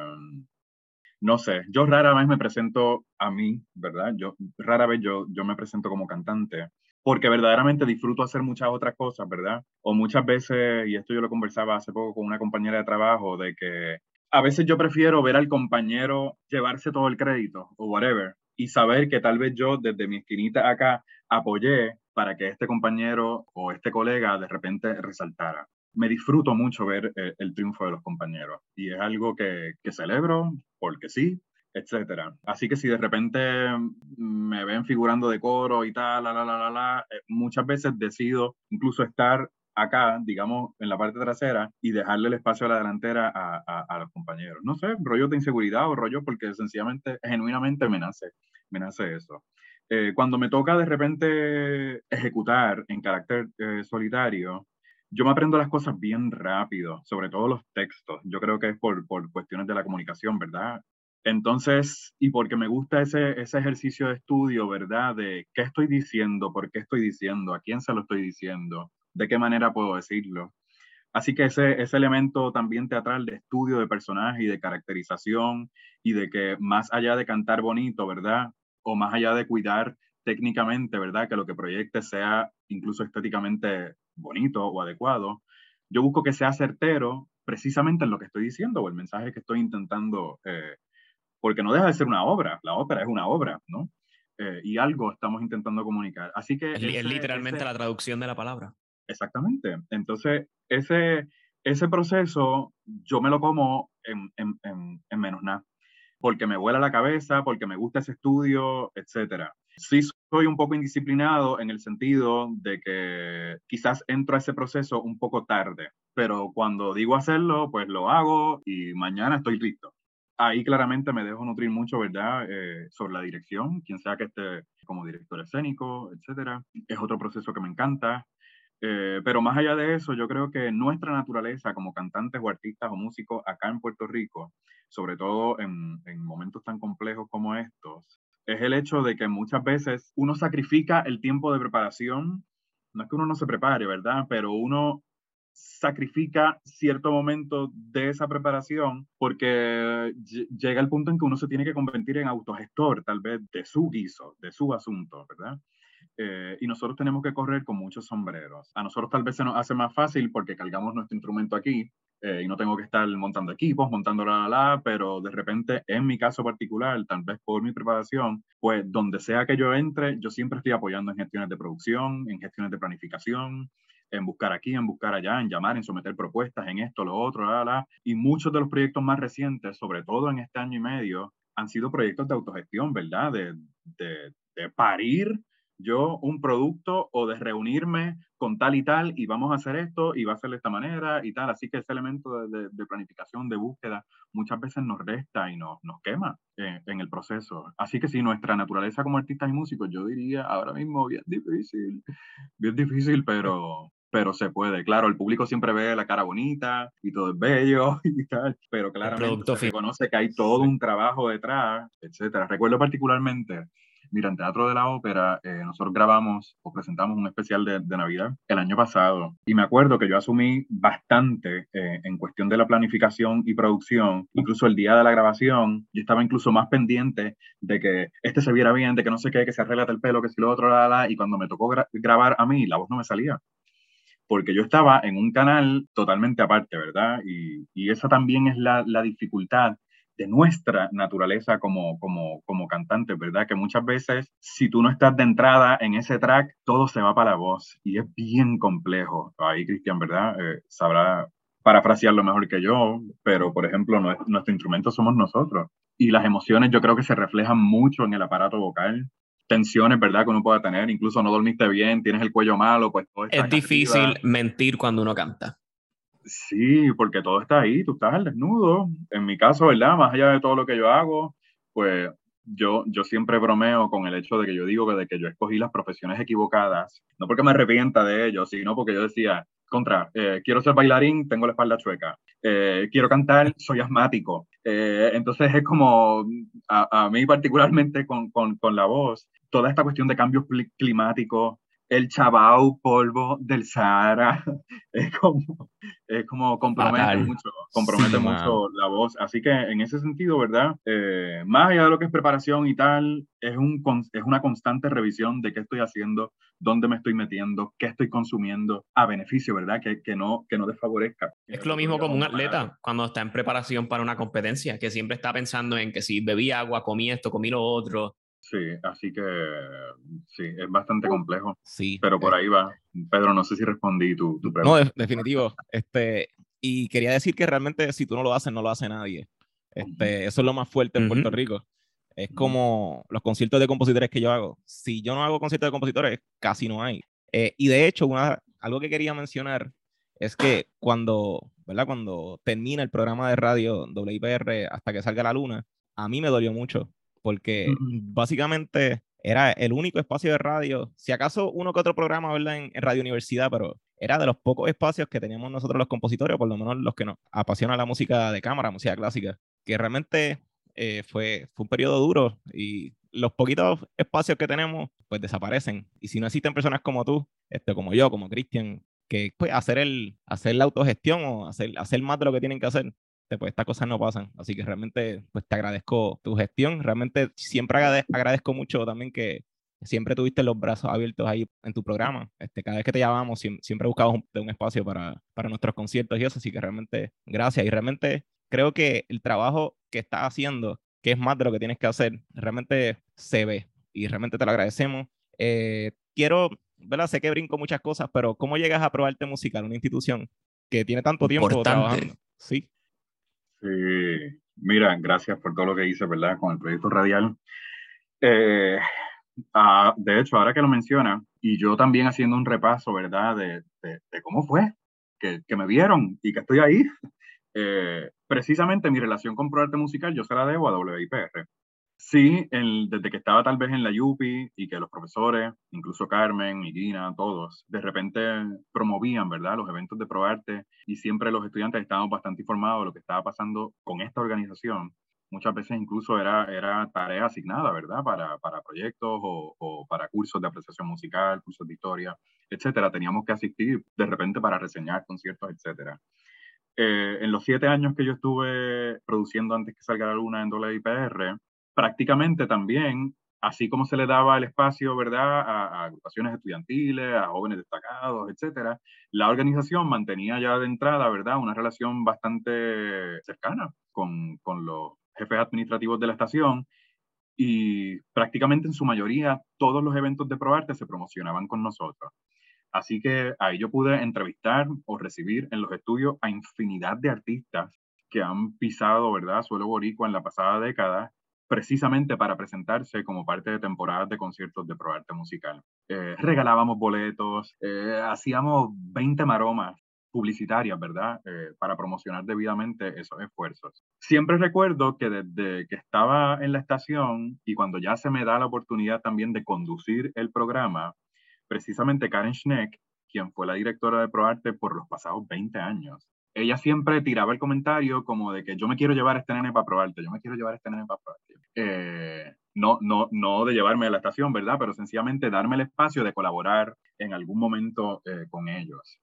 no sé, yo rara vez me presento a mí, ¿verdad? Yo rara vez yo, yo me presento como cantante, porque verdaderamente disfruto hacer muchas otras cosas, ¿verdad? O muchas veces, y esto yo lo conversaba hace poco con una compañera de trabajo, de que a veces yo prefiero ver al compañero llevarse todo el crédito o whatever, y saber que tal vez yo desde mi esquinita acá apoyé para que este compañero o este colega de repente resaltara me disfruto mucho ver eh, el triunfo de los compañeros y es algo que, que celebro porque sí, etcétera. Así que si de repente me ven figurando de coro y tal, la, la, la, la, la, eh, muchas veces decido incluso estar acá, digamos, en la parte trasera y dejarle el espacio a la delantera a, a, los compañeros. No sé, rollos de inseguridad o rollos porque sencillamente, genuinamente me nace, me nace eso. Eh, cuando me toca de repente ejecutar en carácter eh, solitario, yo me aprendo las cosas bien rápido, sobre todo los textos. Yo creo que es por, por cuestiones de la comunicación, ¿verdad? Entonces, y porque me gusta ese, ese ejercicio de estudio, ¿verdad? De qué estoy diciendo, por qué estoy diciendo, a quién se lo estoy diciendo, de qué manera puedo decirlo. Así que ese, ese elemento también teatral de estudio de personaje y de caracterización y de que más allá de cantar bonito, ¿verdad? O más allá de cuidar técnicamente, ¿verdad? Que lo que proyecte sea incluso estéticamente bonito o adecuado, yo busco que sea certero precisamente en lo que estoy diciendo o el mensaje que estoy intentando, eh, porque no deja de ser una obra, la ópera es una obra, ¿no? Eh, y algo estamos intentando comunicar. Así que... Es, literalmente la traducción de la palabra. Exactamente. Entonces, ese, ese proceso yo me lo como en, en, en, en menos nada, porque me vuela la cabeza, porque me gusta ese estudio, etcétera. Sí soy un poco indisciplinado en el sentido de que quizás entro a ese proceso un poco tarde, pero cuando digo hacerlo, pues lo hago y mañana estoy listo. Ahí claramente me dejo nutrir mucho, ¿verdad? Eh, sobre la dirección, quien sea que esté como director escénico, etcétera. Es otro proceso que me encanta. Eh, pero más allá de eso, yo creo que nuestra naturaleza como cantantes o artistas o músicos acá en Puerto Rico, sobre todo en, en momentos tan complejos como estos, es el hecho de que muchas veces uno sacrifica el tiempo de preparación. No es que uno no se prepare, ¿verdad? Pero uno sacrifica cierto momento de esa preparación porque llega el punto en que uno se tiene que convertir en autogestor, tal vez, de su guiso, de su asunto, ¿verdad? Eh, y nosotros tenemos que correr con muchos sombreros. A nosotros tal vez se nos hace más fácil porque cargamos nuestro instrumento aquí eh, y no tengo que estar montando equipos, montando la, la, la, pero de repente, en mi caso particular, tal vez por mi preparación, pues donde sea que yo entre, yo siempre estoy apoyando en gestiones de producción, en gestiones de planificación, en buscar aquí, en buscar allá, en llamar, en someter propuestas, en esto, lo otro, la, la. Y muchos de los proyectos más recientes, sobre todo en este año y medio, han sido proyectos de autogestión, ¿verdad? De, de, de parir yo un producto o de reunirme con tal y tal y vamos a hacer esto y va a ser de esta manera y tal. Así que ese elemento de, de, de planificación, de búsqueda, muchas veces nos resta y nos, nos quema en, en, el proceso. Así que sí, nuestra naturaleza como artistas y músicos, yo diría ahora mismo bien difícil, bien difícil, pero, pero se puede. Claro, el público siempre ve la cara bonita y todo es bello (laughs) y tal, pero claramente se reconoce que hay todo un trabajo detrás, etcétera. Recuerdo particularmente Mira, en Teatro de la Ópera, eh, nosotros grabamos o presentamos un especial de, de, Navidad el año pasado. Y me acuerdo que yo asumí bastante eh, en cuestión de la planificación y producción, incluso el día de la grabación, yo estaba incluso más pendiente de que este se viera bien, de que no sé qué, que se arreglate el pelo, que si lo otro, la, la, y cuando me tocó gra grabar a mí, la voz no me salía. Porque yo estaba en un canal totalmente aparte, ¿verdad? Y, y esa también es la, la dificultad de nuestra naturaleza como, como, como cantante, ¿verdad? Que muchas veces, si tú no estás de entrada en ese track, todo se va para la voz y es bien complejo. Ahí Cristian, ¿verdad? Eh, sabrá parafrasearlo mejor que yo, pero por ejemplo, nuestro, nuestro instrumento somos nosotros. Y las emociones yo creo que se reflejan mucho en el aparato vocal, tensiones, ¿verdad? Que uno pueda tener, incluso no dormiste bien, tienes el cuello malo, pues todo Es difícil arriba. mentir cuando uno canta. Sí, porque todo está ahí, tú estás al desnudo. En mi caso, ¿verdad? Más allá de todo lo que yo hago, pues yo, yo siempre bromeo con el hecho de que yo digo que, de que yo escogí las profesiones equivocadas, no porque me arrepienta de ello, sino porque yo decía, contra, eh, quiero ser bailarín, tengo la espalda chueca, eh, quiero cantar, soy asmático. Eh, entonces es como, a, a mí particularmente con, con, con, la voz, toda esta cuestión de cambios climáticos, el chabao polvo del Sahara. (laughs) Es como, es como compromete Fatal. mucho, compromete sí, mucho la voz. Así que en ese sentido, ¿verdad? Eh, más allá de lo que es preparación y tal, es, un, es una constante revisión de qué estoy haciendo, dónde me estoy metiendo, qué estoy consumiendo a beneficio, ¿verdad? Que, que, no, que no desfavorezca. Es lo mismo como un atleta cuando está en preparación para una competencia, que siempre está pensando en que si bebí agua, comí esto, comí lo otro, Sí, así que sí, es bastante complejo. Sí. Pero por ahí va. Pedro, no sé si respondí tu, tu pregunta. No, de, definitivo. Este, y quería decir que realmente si tú no lo haces, no lo hace nadie. Este, eso es lo más fuerte en Puerto Rico. Es como los conciertos de compositores que yo hago. Si yo no hago conciertos de compositores, casi no hay. Eh, y de hecho, una, algo que quería mencionar es que cuando, ¿verdad? cuando termina el programa de radio WIPR hasta que salga la luna, a mí me dolió mucho porque básicamente era el único espacio de radio, si acaso uno que otro programa, ¿verdad? En, en, Radio Universidad, pero era de los pocos espacios que teníamos nosotros los compositores, por lo menos los que nos apasiona la música de cámara, música clásica, que realmente eh, fue, fue un periodo duro y los poquitos espacios que tenemos, pues desaparecen. Y si no existen personas como tú, este, como yo, como Cristian, que pues hacer, el, hacer la autogestión o hacer, hacer más de lo que tienen que hacer, pues estas cosas no pasan. Así que realmente pues te agradezco tu gestión. Realmente siempre agradezco mucho también que siempre tuviste los brazos abiertos ahí en tu programa. Este, cada vez que te llamamos, siempre, buscabas un, espacio para, para nuestros conciertos y eso. Así que realmente gracias. Y realmente creo que el trabajo que estás haciendo, que es más de lo que tienes que hacer, realmente se ve. Y realmente te lo agradecemos. Eh, quiero, ¿verdad? Sé que brinco muchas cosas, pero ¿cómo llegas a probarte musical, una institución que tiene tanto tiempo trabajando? Sí. Sí, mira, gracias por todo lo que dices, ¿verdad? Con el proyecto radial. Eh, Ah, de hecho, ahora que lo menciona, y yo también haciendo un repaso, ¿verdad? De, cómo fue que, que, me vieron y que estoy ahí. (laughs) Eh, precisamente mi relación con ProArte Musical yo se la debo a WIPR. Sí, el, desde que estaba tal vez en la UPI y que los profesores, incluso Carmen y Gina, todos, de repente promovían, ¿verdad?, los eventos de ProArte y siempre los estudiantes estaban bastante informados de lo que estaba pasando con esta organización muchas veces incluso era, era tarea asignada, ¿verdad? Para, para proyectos o, o, para cursos de apreciación musical, cursos de historia, etcétera. Teníamos que asistir de repente para reseñar conciertos, etcétera. Eh, en los siete años que yo estuve produciendo antes que salga la luna en WIPR, prácticamente también, así como se le daba el espacio, ¿verdad?, a, a agrupaciones estudiantiles, a jóvenes destacados, etcétera, la organización mantenía ya de entrada, ¿verdad?, una relación bastante cercana con, con los jefes administrativos de la estación y prácticamente en su mayoría todos los eventos de ProArte se promocionaban con nosotros. Así que ahí yo pude entrevistar o recibir en los estudios a infinidad de artistas que han pisado, ¿verdad?, suelo boricua en la pasada década, precisamente para presentarse como parte de temporadas de conciertos de ProArte musical. Eh, regalábamos boletos, eh, hacíamos 20 maromas publicitarias, ¿verdad? Eh, para promocionar debidamente esos esfuerzos. Siempre recuerdo que desde que estaba en la estación y cuando ya se me da la oportunidad también de conducir el programa, precisamente Karen Schneck, quien fue la directora de ProArte por los pasados 20 años, ella siempre tiraba el comentario como de que yo me quiero llevar a este nene para ProArte, yo me quiero llevar a este nene para ProArte. Eh, no, no, no de llevarme a la estación, ¿verdad? Pero sencillamente darme el espacio de colaborar en algún momento eh, con ellos.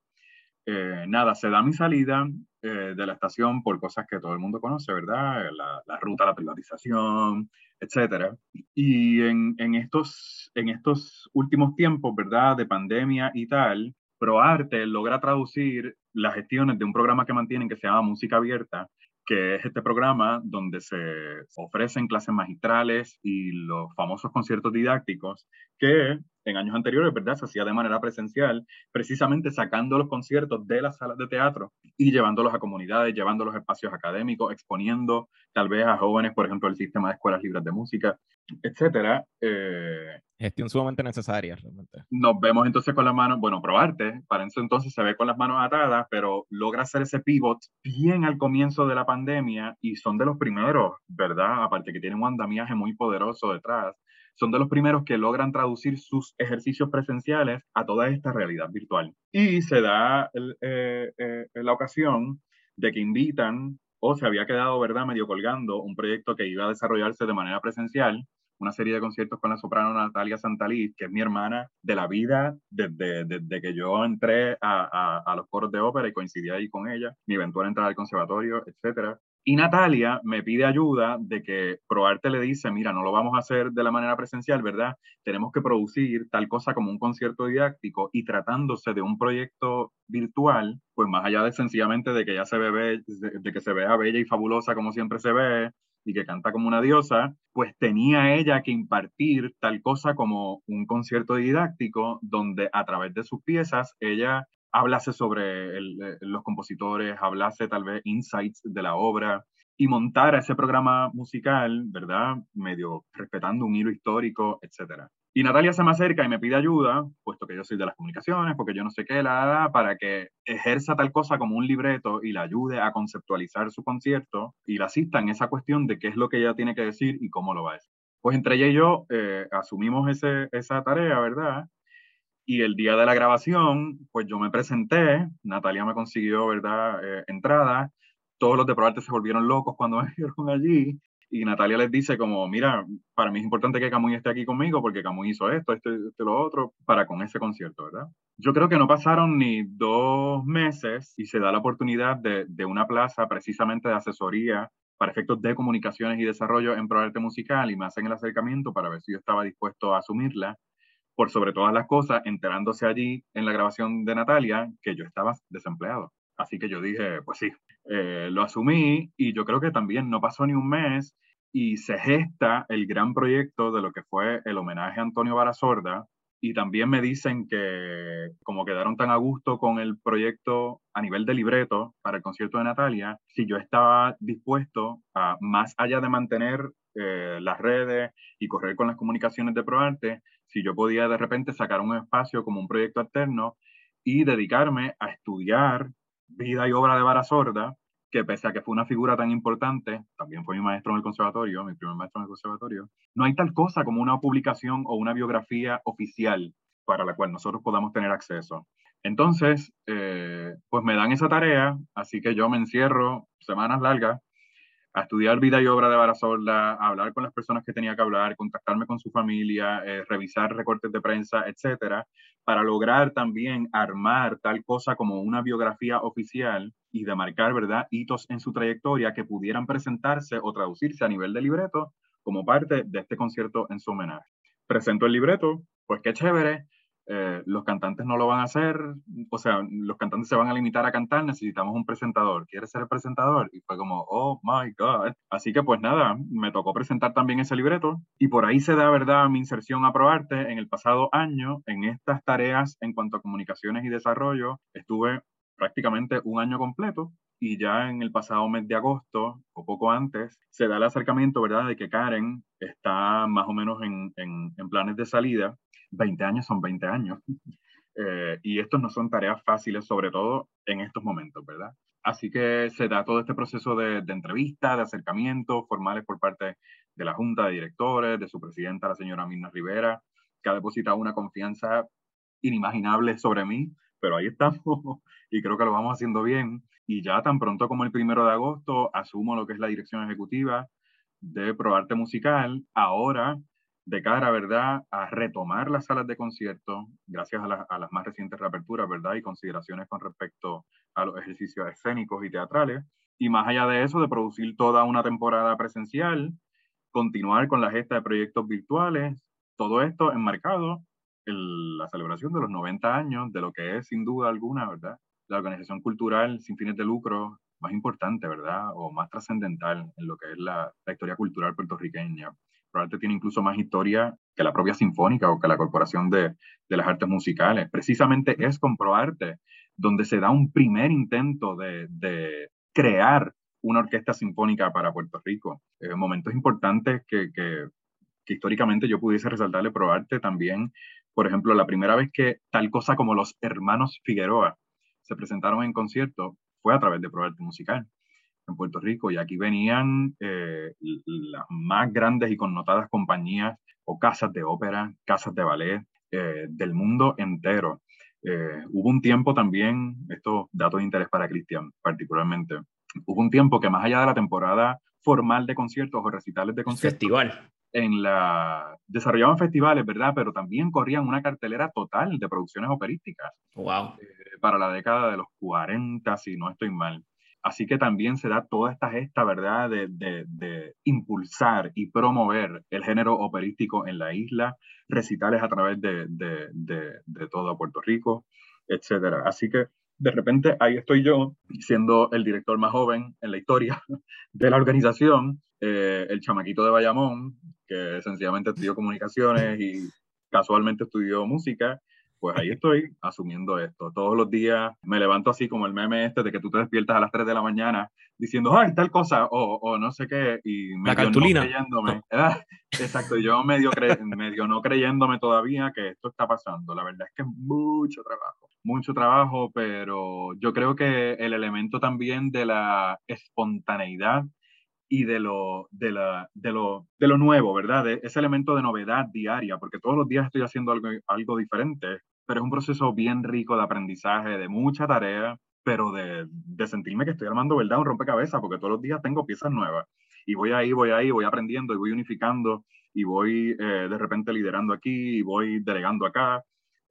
Eh, nada, se da mi salida eh, de la estación por cosas que todo el mundo conoce, ¿verdad? La, la ruta, la privatización, etcétera. Y en, en, estos, en estos últimos tiempos, ¿verdad? De pandemia y tal, ProArte logra traducir las gestiones de un programa que mantienen que se llama Música Abierta, que es este programa donde se ofrecen clases magistrales y los famosos conciertos didácticos que en años anteriores, ¿verdad? Se hacía de manera presencial, precisamente sacando los conciertos de las salas de teatro y llevándolos a comunidades, llevándolos a espacios académicos, exponiendo tal vez a jóvenes, por ejemplo, el sistema de escuelas libres de música, etcétera. Eh, Gestión sumamente necesaria, realmente. Nos vemos entonces con las manos, bueno, probarte, para eso entonces se ve con las manos atadas, pero logra hacer ese pivot bien al comienzo de la pandemia y son de los primeros, ¿verdad? Aparte que tienen un andamiaje muy poderoso detrás son de los primeros que logran traducir sus ejercicios presenciales a toda esta realidad virtual. Y se da eh, eh, la ocasión de que invitan, o se había quedado, ¿verdad?, medio colgando un proyecto que iba a desarrollarse de manera presencial, una serie de conciertos con la soprano Natalia Santaliz, que es mi hermana de la vida desde, desde que yo entré a, a, los coros de ópera y coincidí ahí con ella, mi eventual entrada al conservatorio, etcétera. Y Natalia me pide ayuda de que ProArte le dice, mira, no lo vamos a hacer de la manera presencial, ¿verdad? Tenemos que producir tal cosa como un concierto didáctico y tratándose de un proyecto virtual, pues más allá de sencillamente de que ella se ve, de que se vea bella y fabulosa como siempre se ve y que canta como una diosa, pues tenía ella que impartir tal cosa como un concierto didáctico donde a través de sus piezas ella hablase sobre eh, los compositores, hablase tal vez insights de la obra y montara ese programa musical, ¿verdad? Medio respetando un hilo histórico, etc. Y Natalia se me acerca y me pide ayuda, puesto que yo soy de las comunicaciones, porque yo no sé qué, la, da para que ejerza tal cosa como un libreto y la ayude a conceptualizar su concierto y la asista en esa cuestión de qué es lo que ella tiene que decir y cómo lo va a decir. Pues entre ella y yo eh, asumimos ese, esa tarea, ¿verdad? Y el día de la grabación, pues yo me presenté, Natalia me consiguió, ¿verdad?, eh, entrada. Todos los de ProArte se volvieron locos cuando (laughs) me vieron allí. y Natalia les dice como, mira, para mí es importante que Camuy esté aquí conmigo porque Camuy hizo esto, esto, esto, lo otro, para con ese concierto, ¿verdad? Yo creo que no pasaron ni dos meses y se da la oportunidad de, de una plaza precisamente de asesoría para efectos de comunicaciones y desarrollo en ProArte Musical y me hacen el acercamiento para ver si yo estaba dispuesto a asumirla, por sobre todas las cosas, enterándose allí en la grabación de Natalia que yo estaba desempleado. Así que yo dije, pues sí, eh, lo asumí y yo creo que también no pasó ni un mes y se gesta el gran proyecto de lo que fue el homenaje a Antonio Barazorda. Y también me dicen que como quedaron tan a gusto con el proyecto a nivel de libreto para el concierto de Natalia, si yo estaba dispuesto a, más allá de mantener eh, las redes y correr con las comunicaciones de ProArte, si yo podía de repente sacar un espacio como un proyecto alterno y dedicarme a estudiar vida y obra de Vara Sorda, que pese a que fue una figura tan importante, también fue mi maestro en el conservatorio, mi primer maestro en el conservatorio, no hay tal cosa como una publicación o una biografía oficial para la cual nosotros podamos tener acceso. Entonces, eh, pues me dan esa tarea, así que yo me encierro semanas largas a estudiar vida y obra de Barasolda, a hablar con las personas que tenía que hablar, contactarme con su familia, eh, revisar recortes de prensa, etcétera, para lograr también armar tal cosa como una biografía oficial y de marcar, ¿verdad?, hitos en su trayectoria que pudieran presentarse o traducirse a nivel de libreto como parte de este concierto en su homenaje. Presento el libreto, pues qué chévere, eh, los cantantes no lo van a hacer, o sea, los cantantes se van a limitar a cantar, necesitamos un presentador. ¿Quieres ser el presentador? Y fue como, oh my God. Así que pues nada, me tocó presentar también ese libreto y por ahí se da, ¿verdad?, mi inserción a ProArte en el pasado año en estas tareas en cuanto a comunicaciones y desarrollo. Estuve prácticamente un año completo y ya en el pasado mes de agosto o poco antes se da el acercamiento, ¿verdad?, de que Karen está más o menos en, en, en planes de salida 20 años son 20 años. (laughs) Eh, y estos no son tareas fáciles, sobre todo en estos momentos, ¿verdad? Así que se da todo este proceso de, de entrevista, de acercamiento formales por parte de la Junta de Directores, de su presidenta, la señora Mirna Rivera, que ha depositado una confianza inimaginable sobre mí, pero ahí estamos (laughs) y creo que lo vamos haciendo bien. Y ya tan pronto como el primero de agosto asumo lo que es la dirección ejecutiva de ProArte Musical. Ahora de cara, ¿verdad?, a retomar las salas de concierto, gracias a, a, las más recientes reaperturas, ¿verdad?, y consideraciones con respecto a los ejercicios escénicos y teatrales. Y más allá de eso, de producir toda una temporada presencial, continuar con la gesta de proyectos virtuales, todo esto enmarcado en la celebración de los 90 años de lo que es, sin duda alguna, ¿verdad?, la organización cultural sin fines de lucro más importante, ¿verdad?, o más trascendental en lo que es la, la historia cultural puertorriqueña. ProArte tiene incluso más historia que la propia Sinfónica o que la Corporación de, de las Artes Musicales. Precisamente es con ProArte donde se da un primer intento de, de crear una orquesta sinfónica para Puerto Rico. Eh, momentos importantes que, que, que, históricamente yo pudiese resaltarle ProArte también. Por ejemplo, la primera vez que tal cosa como los hermanos Figueroa se presentaron en concierto fue a través de ProArte Musical en Puerto Rico y aquí venían eh, las más grandes y connotadas compañías o casas de ópera, casas de ballet eh, del mundo entero. Eh, hubo un tiempo también, estos datos de interés para Cristian particularmente, hubo un tiempo que más allá de la temporada formal de conciertos o recitales de conciertos, Festival. En la, desarrollaban festivales, ¿verdad? Pero también corrían una cartelera total de producciones operísticas. Wow. Eh, para la década de los 40, si no estoy mal. Así que también se da toda esta gesta, ¿verdad?, de, de, de, impulsar y promover el género operístico en la isla, recitales a través de, de todo Puerto Rico, etcétera. Así que de repente ahí estoy yo, siendo el director más joven en la historia (laughs) de la organización, eh, el chamaquito de Bayamón, que sencillamente estudió comunicaciones y casualmente estudió música, pues ahí estoy asumiendo esto. Todos los días me levanto así como el meme este de que tú te despiertas a las 3 de la mañana diciendo, ay, tal cosa, o, o no sé qué, y medio la cartulina. no creyéndome. Ah, (laughs) exacto, yo medio, cre medio no creyéndome todavía que esto está pasando. La verdad es que es mucho trabajo, mucho trabajo, pero yo creo que el elemento también de la espontaneidad y de lo, de, la, de, lo, de lo nuevo, ¿verdad? De ese elemento de novedad diaria, porque todos los días estoy haciendo algo, algo diferente pero es un proceso bien rico de aprendizaje, de mucha tarea, pero de, de sentirme que estoy armando, ¿verdad? Un rompecabezas, porque todos los días tengo piezas nuevas. y voy ahí, voy ahí, voy aprendiendo y voy unificando y voy eh, de repente liderando aquí y voy delegando acá.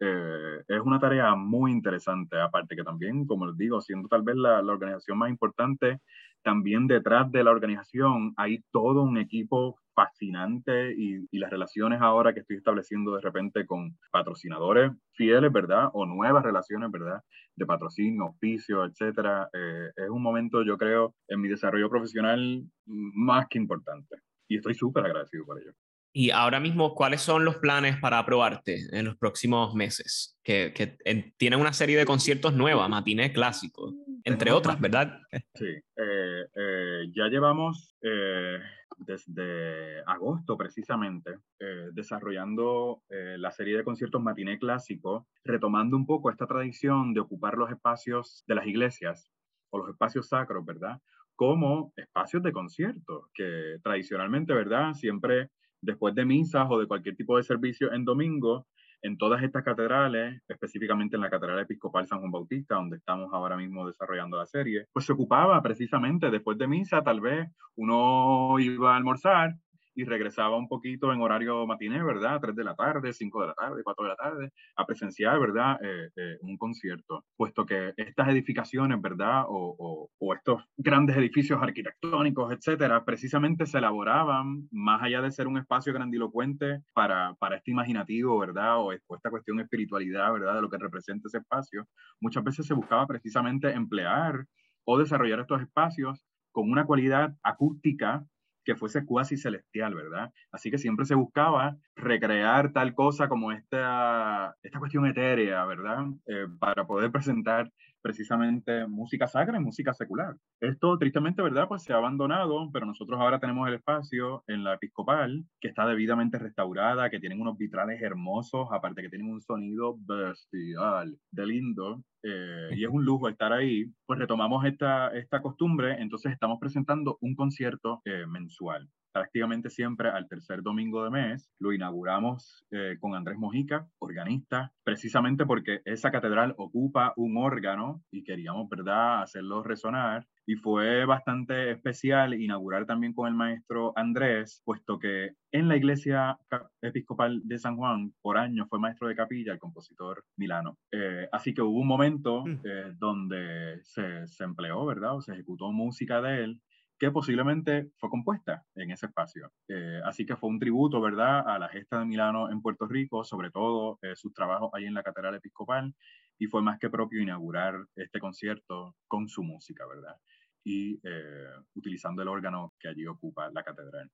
Eh, es una tarea muy interesante, aparte que también, como les digo, siendo tal vez la, organización más importante, también detrás de la organización hay todo un equipo fascinante y, y, las relaciones ahora que estoy estableciendo de repente con patrocinadores fieles, ¿verdad? O nuevas relaciones, ¿verdad? De patrocinio, oficio, etcétera. Eh, es un momento, yo creo, en mi desarrollo profesional más que importante. Y estoy súper agradecido por ello. Y ahora mismo, ¿cuáles son los planes para aprobarte en los próximos meses? Que, que en, tienen una serie de conciertos nuevas, matiné clásico, entre otras, ¿verdad? Sí, eh, eh, ya llevamos eh, desde agosto precisamente eh, desarrollando eh, la serie de conciertos matiné clásico, retomando un poco esta tradición de ocupar los espacios de las iglesias o los espacios sacros, ¿verdad? Como espacios de conciertos, que tradicionalmente, ¿verdad? Siempre después de misas o de cualquier tipo de servicio en domingo, en todas estas catedrales, específicamente en la Catedral Episcopal San Juan Bautista, donde estamos ahora mismo desarrollando la serie, pues se ocupaba precisamente después de misa, tal vez uno iba a almorzar y regresaba un poquito en horario matiné, ¿verdad? 3 de la tarde, 5 de la tarde, 4 de la tarde, a presenciar, ¿verdad? Eh, eh, un concierto, puesto que estas edificaciones, ¿verdad? O, o, estos grandes edificios arquitectónicos, etcétera, precisamente se elaboraban más allá de ser un espacio grandilocuente para, para este imaginativo, ¿verdad? O, o esta cuestión de espiritualidad, ¿verdad? De lo que representa ese espacio, muchas veces se buscaba precisamente emplear o desarrollar estos espacios con una cualidad acústica que fuese cuasi celestial, ¿verdad? Así que siempre se buscaba recrear tal cosa como esta, esta cuestión etérea, ¿verdad? Eh, para poder presentar precisamente música sacra y música secular. Esto, tristemente, ¿verdad? Pues se ha abandonado, pero nosotros ahora tenemos el espacio en la Episcopal, que está debidamente restaurada, que tienen unos vitrales hermosos, aparte que tienen un sonido bestial, de lindo, eh, y es un lujo estar ahí, pues retomamos esta, esta costumbre, entonces estamos presentando un concierto eh, mensual prácticamente siempre al tercer domingo de mes. Lo inauguramos eh, con Andrés Mojica, organista, precisamente porque esa catedral ocupa un órgano y queríamos, ¿verdad?, hacerlo resonar. Y fue bastante especial inaugurar también con el maestro Andrés, puesto que en la iglesia episcopal de San Juan, por años fue maestro de capilla el compositor Milano. Eh, así que hubo un momento mm. eh, donde se, se empleó, ¿verdad? O se ejecutó música de él que posiblemente fue compuesta en ese espacio. Eh, así que fue un tributo, ¿verdad?, a la gesta de Milano en Puerto Rico, sobre todo eh, sus trabajos ahí en la Catedral Episcopal, y fue más que propio inaugurar este concierto con su música, ¿verdad? Y eh, utilizando el órgano que allí ocupa la catedral.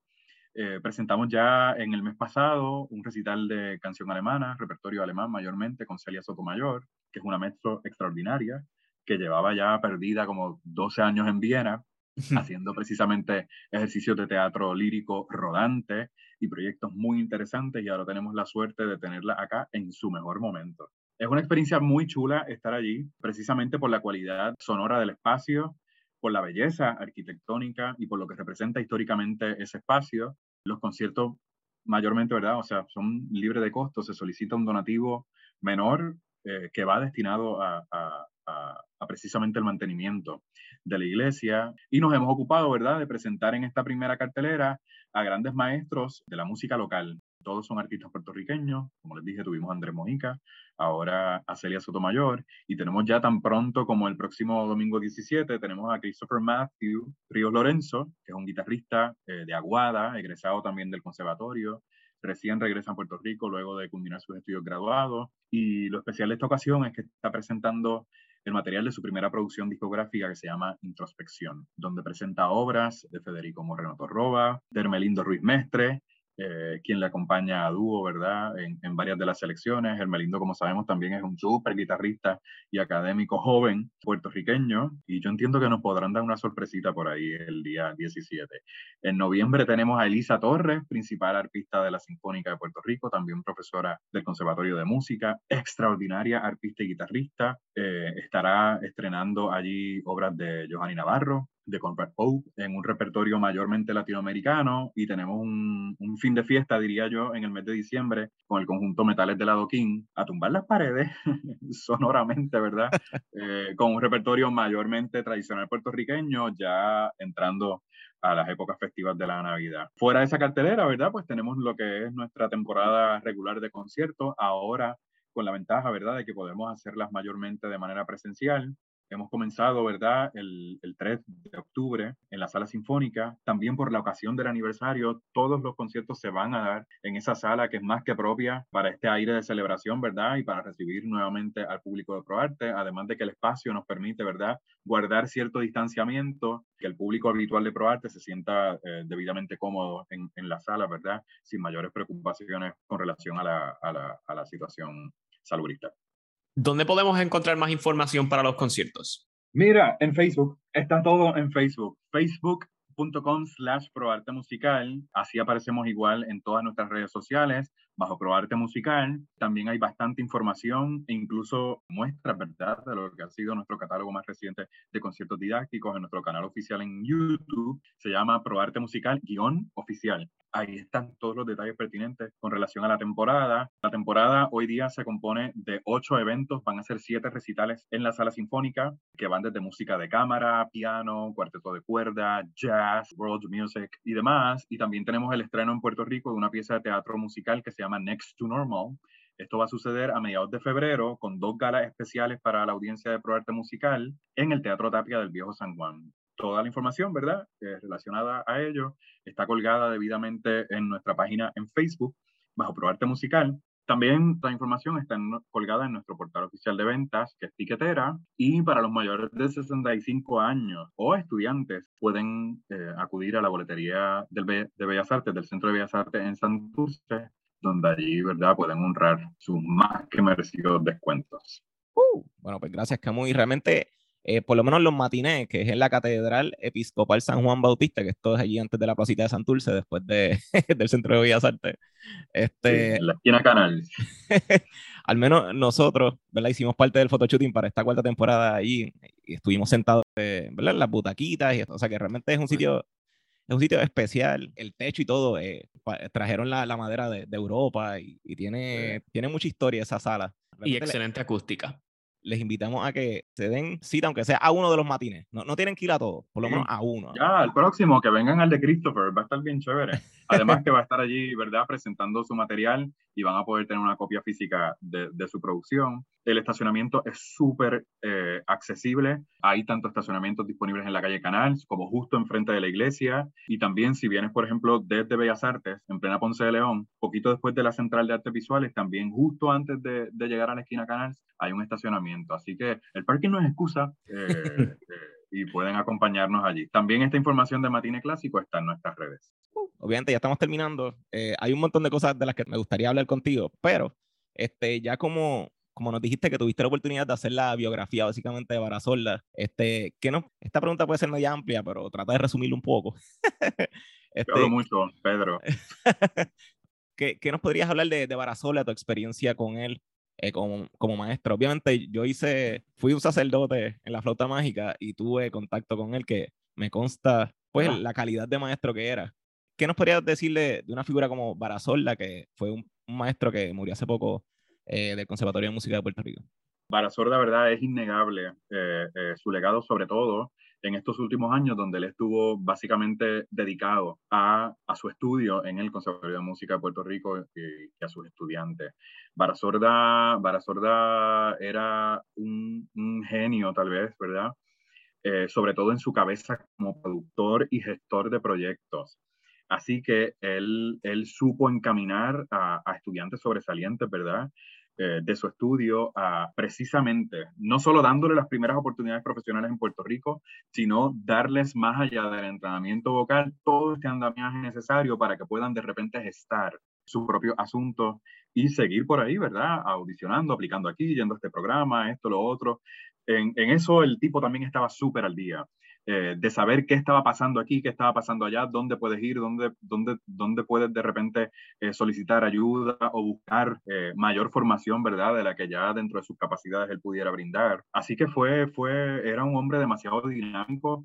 Eh, presentamos ya en el mes pasado un recital de canción alemana, repertorio alemán mayormente, con Celia Sotomayor, que es una maestro extraordinaria, que llevaba ya perdida como 12 años en Viena, haciendo precisamente ejercicios de teatro lírico rodante y proyectos muy interesantes y ahora tenemos la suerte de tenerla acá en su mejor momento. Es una experiencia muy chula estar allí, precisamente por la cualidad sonora del espacio, por la belleza arquitectónica y por lo que representa históricamente ese espacio. Los conciertos mayormente, ¿verdad? O sea, son libres de costo, se solicita un donativo menor eh, que va destinado a, precisamente el mantenimiento de la iglesia y nos hemos ocupado, ¿verdad?, de presentar en esta primera cartelera a grandes maestros de la música local. Todos son artistas puertorriqueños, como les dije, tuvimos a Andrés Mojica, ahora a Celia Sotomayor, y tenemos ya tan pronto como el próximo domingo 17, tenemos a Christopher Matthew Ríos Lorenzo, que es un guitarrista eh, de Aguada, egresado también del conservatorio, recién regresa a Puerto Rico luego de culminar sus estudios graduados, y lo especial de esta ocasión es que está presentando el material de su primera producción discográfica que se llama Introspección, donde presenta obras de Federico Moreno Torroba, de Hermelindo Ruiz Mestre, eh, quien le acompaña a dúo, ¿verdad? En, varias de las selecciones. Hermelindo, como sabemos, también es un súper guitarrista y académico joven puertorriqueño. Y yo entiendo que nos podrán dar una sorpresita por ahí el día 17. En noviembre tenemos a Elisa Torres, principal arpista de la Sinfónica de Puerto Rico, también profesora del Conservatorio de Música, extraordinaria arpista y guitarrista. Eh, estará estrenando allí obras de Johanny Navarro, de Conrad Pope en un repertorio mayormente latinoamericano y tenemos un, un, fin de fiesta, diría yo, en el mes de diciembre con el conjunto Metales del Adoquín a tumbar las paredes (laughs) sonoramente, ¿verdad? (laughs) eh, con un repertorio mayormente tradicional puertorriqueño, ya entrando a las épocas festivas de la Navidad. Fuera de esa cartelera, ¿verdad? Pues tenemos lo que es nuestra temporada regular de conciertos, ahora con la ventaja, ¿verdad?, de que podemos hacerlas mayormente de manera presencial. Hemos comenzado, ¿verdad?, el, el, 3 de octubre en la sala sinfónica. También por la ocasión del aniversario, todos los conciertos se van a dar en esa sala que es más que propia para este aire de celebración, ¿verdad? Y para recibir nuevamente al público de ProArte, además de que el espacio nos permite, ¿verdad?, guardar cierto distanciamiento, que el público habitual de ProArte se sienta eh, debidamente cómodo en, la sala, ¿verdad? Sin mayores preocupaciones con relación a la, a la, a la situación salubrista. ¿Dónde podemos encontrar más información para los conciertos? Mira, en Facebook, está todo en Facebook. Facebook.com slash proarte musical. Así aparecemos igual en todas nuestras redes sociales, bajo Proarte Musical. También hay bastante información e incluso muestras, ¿verdad?, de lo que ha sido nuestro catálogo más reciente de conciertos didácticos en nuestro canal oficial en YouTube. Se llama Proarte Musical guion oficial. Ahí están todos los detalles pertinentes con relación a la temporada. La temporada hoy día se compone de ocho eventos, van a ser siete recitales en la sala sinfónica, que van desde música de cámara, piano, cuarteto de cuerda, jazz, world music y demás. Y también tenemos el estreno en Puerto Rico de una pieza de teatro musical que se llama Next to Normal. Esto va a suceder a mediados de febrero con dos galas especiales para la audiencia de ProArte Musical en el Teatro Tapia del Viejo San Juan toda la información, ¿verdad? Eh, relacionada a ello está colgada debidamente en nuestra página en Facebook, bajo ProArte Musical. También la información está colgada en nuestro portal oficial de ventas, que es Tiquetera, y para los mayores de 65 años o estudiantes pueden eh, acudir a la boletería del de Bellas Artes, del Centro de Bellas Artes en Santurce, donde allí, ¿verdad?, pueden honrar sus más que merecidos descuentos. Uh, bueno, pues gracias, Camus. Y realmente eh, por lo menos los matinés, que es en la Catedral Episcopal San Juan Bautista, que esto es allí antes de la placita de Santurce, después de, (laughs) del Centro de Bellas Artes. Este, en la esquina canal. (laughs) al menos nosotros, ¿verdad? Hicimos parte del photoshooting para esta cuarta temporada allí y estuvimos sentados, eh, ¿verdad? En las butaquitas y esto. O sea que realmente es un sitio, es un sitio especial. El techo y todo, eh, trajeron la, la, madera de, de Europa y, y tiene, sí. tiene mucha historia esa sala. Realmente y excelente le, acústica les invitamos a que se den cita, aunque sea a uno de los matines. No, no tienen que ir a todos, por lo menos a uno. Ya, al próximo, que vengan al de Christopher, va a estar bien chévere. Además que va a estar allí, ¿verdad?, presentando su material y van a poder tener una copia física de, de su producción. El estacionamiento es súper eh, accesible. Hay tanto estacionamientos disponibles en la calle Canal como justo enfrente de la iglesia. Y también si vienes, por ejemplo, desde Bellas Artes, en plena Ponce de León, poquito después de la Central de Artes Visuales, también justo antes de, de llegar a la esquina Canal, hay un estacionamiento. Así que el parking no es excusa. Eh, (laughs) eh, y pueden acompañarnos allí. También esta información de Matine Clásico está en nuestras redes. Uh, obviamente ya estamos terminando. Eh, hay un montón de cosas de las que me gustaría hablar contigo, pero este, ya como, como nos dijiste que tuviste la oportunidad de hacer la biografía básicamente de Barazola, este, ¿qué no? esta pregunta puede ser media amplia, pero trata de resumirlo un poco. (laughs) este, Te mucho, Pedro. (laughs) ¿qué, ¿qué, nos podrías hablar de, de Barazola, tu experiencia con él? Eh, como, como, maestro. Obviamente yo hice, fui un sacerdote en la flauta mágica y tuve contacto con él que me consta pues ah. la calidad de maestro que era. ¿Qué nos podrías decirle de una figura como Barazola, que fue un, un maestro que murió hace poco eh, del Conservatorio de Música de Puerto Rico? Barazola, la verdad, es innegable eh, eh, su legado, sobre todo en estos últimos años, donde él estuvo básicamente dedicado a, a, su estudio en el Conservatorio de Música de Puerto Rico y, y a sus estudiantes. Barasorda, Barasorda era un, un, genio, tal vez, ¿verdad? Eh, sobre todo en su cabeza como productor y gestor de proyectos. Así que él, él supo encaminar a, a estudiantes sobresalientes, ¿verdad? Eh, de su estudio a precisamente, no solo dándole las primeras oportunidades profesionales en Puerto Rico, sino darles más allá del entrenamiento vocal todo este andamiaje necesario para que puedan de repente gestar su propio asunto y seguir por ahí, ¿verdad? Audicionando, aplicando aquí, yendo a este programa, esto, lo otro. En, en eso el tipo también estaba súper al día. Eh, de saber qué estaba pasando aquí, qué estaba pasando allá, dónde puedes ir, dónde, dónde, dónde puedes de repente eh, solicitar ayuda o buscar eh, mayor formación, ¿verdad? De la que ya dentro de sus capacidades él pudiera brindar. Así que fue, fue, era un hombre demasiado dinámico,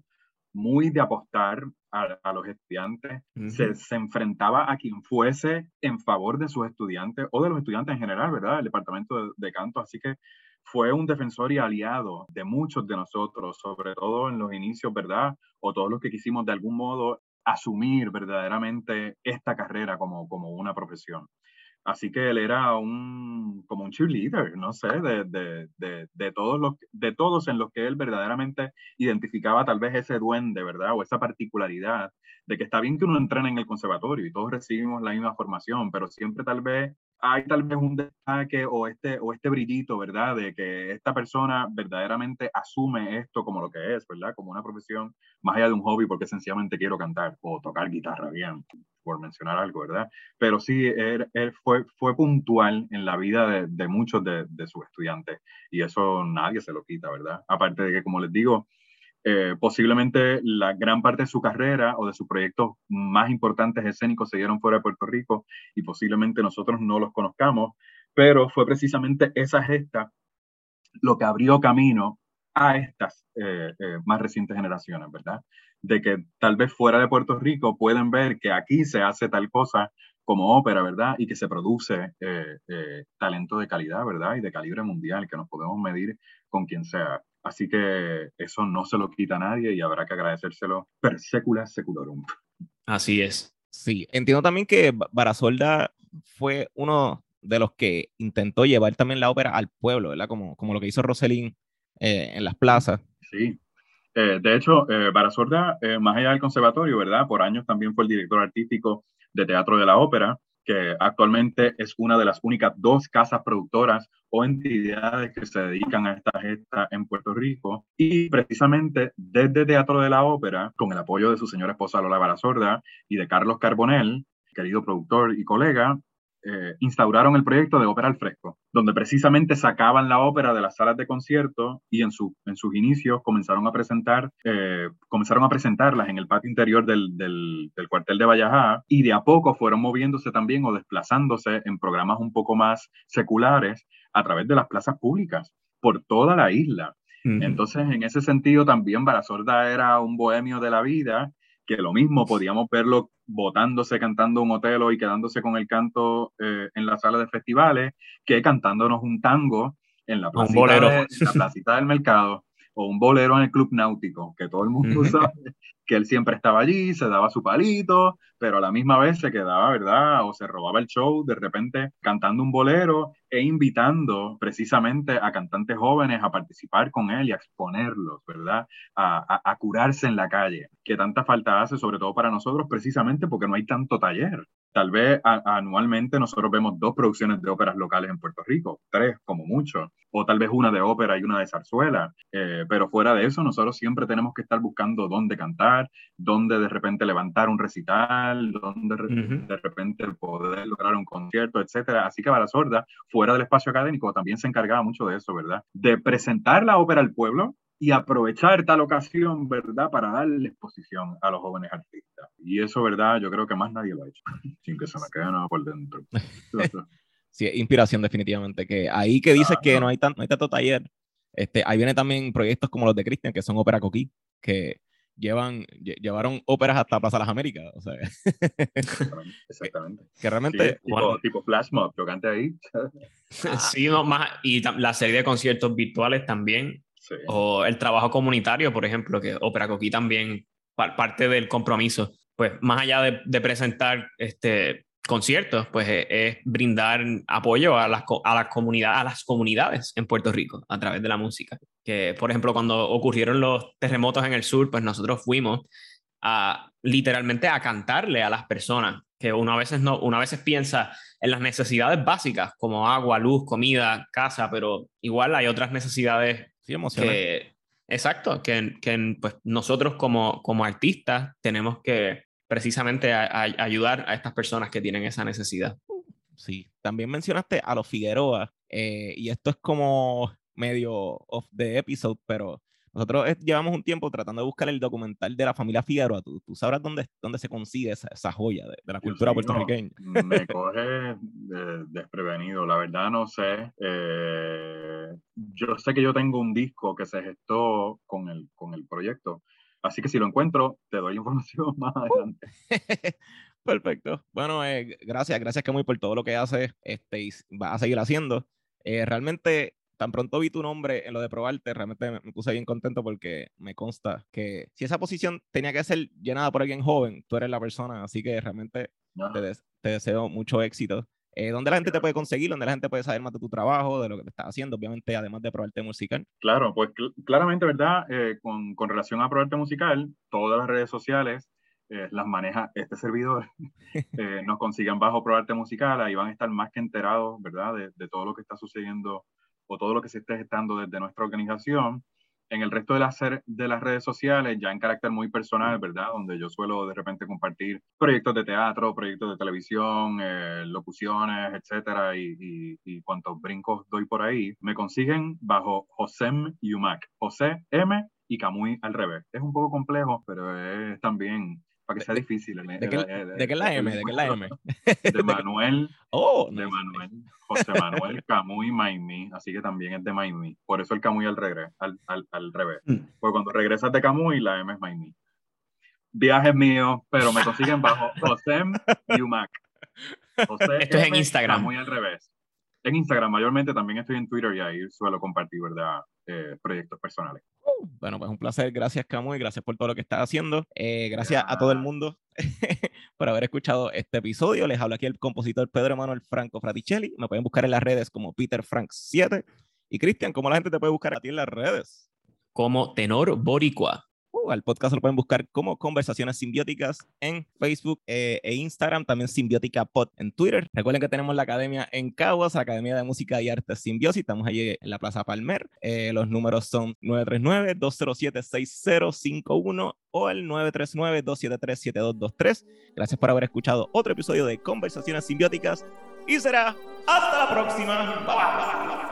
muy de apostar a, a los estudiantes, uh -huh. se, se, enfrentaba a quien fuese en favor de sus estudiantes o de los estudiantes en general, ¿verdad? El departamento de, de canto. Así que fue un defensor y aliado de muchos de nosotros, sobre todo en los inicios, ¿verdad? O todos los que quisimos de algún modo asumir verdaderamente esta carrera como, como una profesión. Así que él era un, como un cheerleader, no sé, de, de, de, de, todos los, de todos en los que él verdaderamente identificaba tal vez ese duende, ¿verdad? O esa particularidad de que está bien que uno entrene en el conservatorio y todos recibimos la misma formación, pero siempre tal vez hay tal vez un destaque o este, o este brillito, ¿verdad? De que esta persona verdaderamente asume esto como lo que es, ¿verdad? Como una profesión más allá de un hobby porque sencillamente quiero cantar o tocar guitarra bien, por mencionar algo, ¿verdad? Pero sí, él, fue, fue puntual en la vida de, de muchos de, de sus estudiantes y eso nadie se lo quita, ¿verdad? Aparte de que, como les digo, eh, posiblemente la gran parte de su carrera o de sus proyectos más importantes escénicos se dieron fuera de Puerto Rico y posiblemente nosotros no los conozcamos, pero fue precisamente esa gesta lo que abrió camino a estas eh, eh, más recientes generaciones, ¿verdad? De que tal vez fuera de Puerto Rico pueden ver que aquí se hace tal cosa como ópera, ¿verdad? Y que se produce talento de calidad, ¿verdad? Y de calibre mundial, que nos podemos medir con quien sea. Así que eso no se lo quita a nadie y habrá que agradecérselo per secula seculorum. Así es. Sí, entiendo también que Barasolda fue uno de los que intentó llevar también la ópera al pueblo, ¿verdad? Como, como lo que hizo Roselín eh, en las plazas. Sí. Eh, de hecho, eh, Barasolda, más allá del conservatorio, ¿verdad? Por años también fue el director artístico de Teatro de la Ópera que actualmente es una de las únicas dos casas productoras o entidades que se dedican a esta gesta en Puerto Rico. Y precisamente desde Teatro de la Ópera, con el apoyo de su señora esposa Lola Barazorda y de Carlos Carbonell, querido productor y colega, eh, instauraron el proyecto de ópera al fresco, donde precisamente sacaban la ópera de las salas de concierto y en, su, en sus inicios comenzaron a presentar, eh, comenzaron a presentarlas en el patio interior del, del, del, cuartel de Vallajá y de a poco fueron moviéndose también o desplazándose en programas un poco más seculares a través de las plazas públicas por toda la isla. Entonces, en ese sentido, también Barasorda era un bohemio de la vida que lo mismo podíamos verlo botándose, cantando un otelo y quedándose con el canto eh, en la sala de festivales, que cantándonos un tango en la placita, de, en la placita del mercado o un bolero en el club náutico, que todo el mundo sabe que él siempre estaba allí, se daba su palito, pero a la misma vez se quedaba, ¿verdad? O se robaba el show de repente cantando un bolero e invitando precisamente a cantantes jóvenes a participar con él y a exponerlos, ¿verdad? A, a, a curarse en la calle, que tanta falta hace, sobre todo para nosotros, precisamente porque no hay tanto taller. Tal vez a, anualmente nosotros vemos dos producciones de óperas locales en Puerto Rico, tres como mucho, o tal vez una de ópera y una de zarzuela, eh, pero fuera de eso nosotros siempre tenemos que estar buscando dónde cantar, dónde de repente levantar un recital, dónde uh -huh. de repente poder lograr un concierto, etcétera. Así que Bala Sorda, fuera del espacio académico, también se encargaba mucho de eso, ¿verdad? De presentar la ópera al pueblo, y aprovechar tal ocasión, ¿verdad?, para darle exposición a los jóvenes artistas. Y eso, ¿verdad?, yo creo que más nadie lo ha hecho, sin que se me quede nada por dentro. (laughs) sí, inspiración definitivamente, que ahí que dices ah, que no. no, hay tan, no hay tanto taller, este, ahí viene también proyectos como los de Cristian, que son ópera coquí, que llevan, llevaron óperas hasta Plaza Las Américas, o sea. Exactamente. (laughs) exactamente. Que realmente... Sí, tipo, bueno, tipo flash mob, yo canté ahí. sí, no, más, y la serie de conciertos virtuales también, Sí. O el trabajo comunitario, por ejemplo, que Opera Coquí también parte del compromiso, pues más allá de, de presentar este, conciertos, pues es, es, brindar apoyo a las, a, la comunidad, a las comunidades en Puerto Rico a través de la música. Que, por ejemplo, cuando ocurrieron los terremotos en el sur, pues nosotros fuimos a literalmente a cantarle a las personas, que uno a veces, no, uno a veces piensa en las necesidades básicas como agua, luz, comida, casa, pero igual hay otras necesidades Sí, emocionante. Exacto, que, que pues nosotros como, como artistas tenemos que precisamente a, a ayudar a estas personas que tienen esa necesidad. Sí, también mencionaste a los Figueroa, eh, y esto es como medio off the episode, pero nosotros llevamos un tiempo tratando de buscar el documental de la familia Figueroa. ¿Tú, tú sabrás dónde, dónde se consigue esa, esa joya de, de, la cultura sí, puertorriqueña? No, me (laughs) coge de, desprevenido, la verdad no sé. Eh, yo sé que yo tengo un disco que se gestó con el, con el proyecto, así que si lo encuentro, te doy (laughs) información más adelante. (laughs) Perfecto. Bueno, eh, gracias, gracias Camuy por todo lo que haces este, y vas a seguir haciendo. Eh, realmente tan pronto vi tu nombre en lo de probarte, realmente me, puse bien contento porque me consta que si esa posición tenía que ser llenada por alguien joven, tú eres la persona, así que realmente te, te, deseo mucho éxito. Eh, ¿Dónde la gente te puede conseguir? ¿Dónde la gente puede saber más de tu trabajo, de lo que te estás haciendo? Obviamente, además de probarte musical. Claro, pues claramente, ¿verdad? Eh, con, con, relación a probarte musical, todas las redes sociales eh, las maneja este servidor. (laughs) nos consiguen bajo probarte musical, ahí van a estar más que enterados, ¿verdad? De, de todo lo que está sucediendo o todo lo que se esté gestando desde nuestra organización. En el resto de las, de las redes sociales, ya en carácter muy personal, ¿verdad? Donde yo suelo de repente compartir proyectos de teatro, proyectos de televisión, eh, locuciones, etcétera, y, y, cuantos brincos doy por ahí, me consiguen bajo Josem Yumac. José M y Camuy al revés. Es un poco complejo, pero es también para que sea difícil. ¿De, qué, es la M? ¿De qué la M? De Manuel. oh, de Manuel. José Manuel Camuy Maimí, así que también es de Maimí. Por eso el Camuy al, revés. Al, al, al revés. Mm. Porque cuando regresas de Camuy, la M es Maimí. Viajes míos, pero me consiguen bajo (laughs) José Yumac. José Esto es en Instagram. Camuy al revés. En Instagram, mayormente también estoy en Twitter y ahí suelo compartir, ¿verdad? Eh, proyectos personales. Uh, bueno, pues un placer. Gracias, Camu, y gracias por todo lo que estás haciendo. Eh, gracias a todo el mundo (laughs) por haber escuchado este episodio. Les habla aquí el compositor Pedro Manuel Franco Fraticelli. Me pueden buscar en las redes como Peter Frank 7. Y Cristian, ¿cómo la gente te puede buscar a ti en las redes? Como Tenor Boricua. Uh, al podcast lo pueden buscar como Conversaciones Simbióticas en Facebook eh, e Instagram, también Simbiótica Pod en Twitter. Recuerden que tenemos la academia en Caguas, Academia de Música y Artes Simbiosis, estamos allí en la Plaza Palmer. Eh, los números son 939-207-6051 o el 939-273-7223. Gracias por haber escuchado otro episodio de Conversaciones Simbióticas y será hasta la próxima. Bye.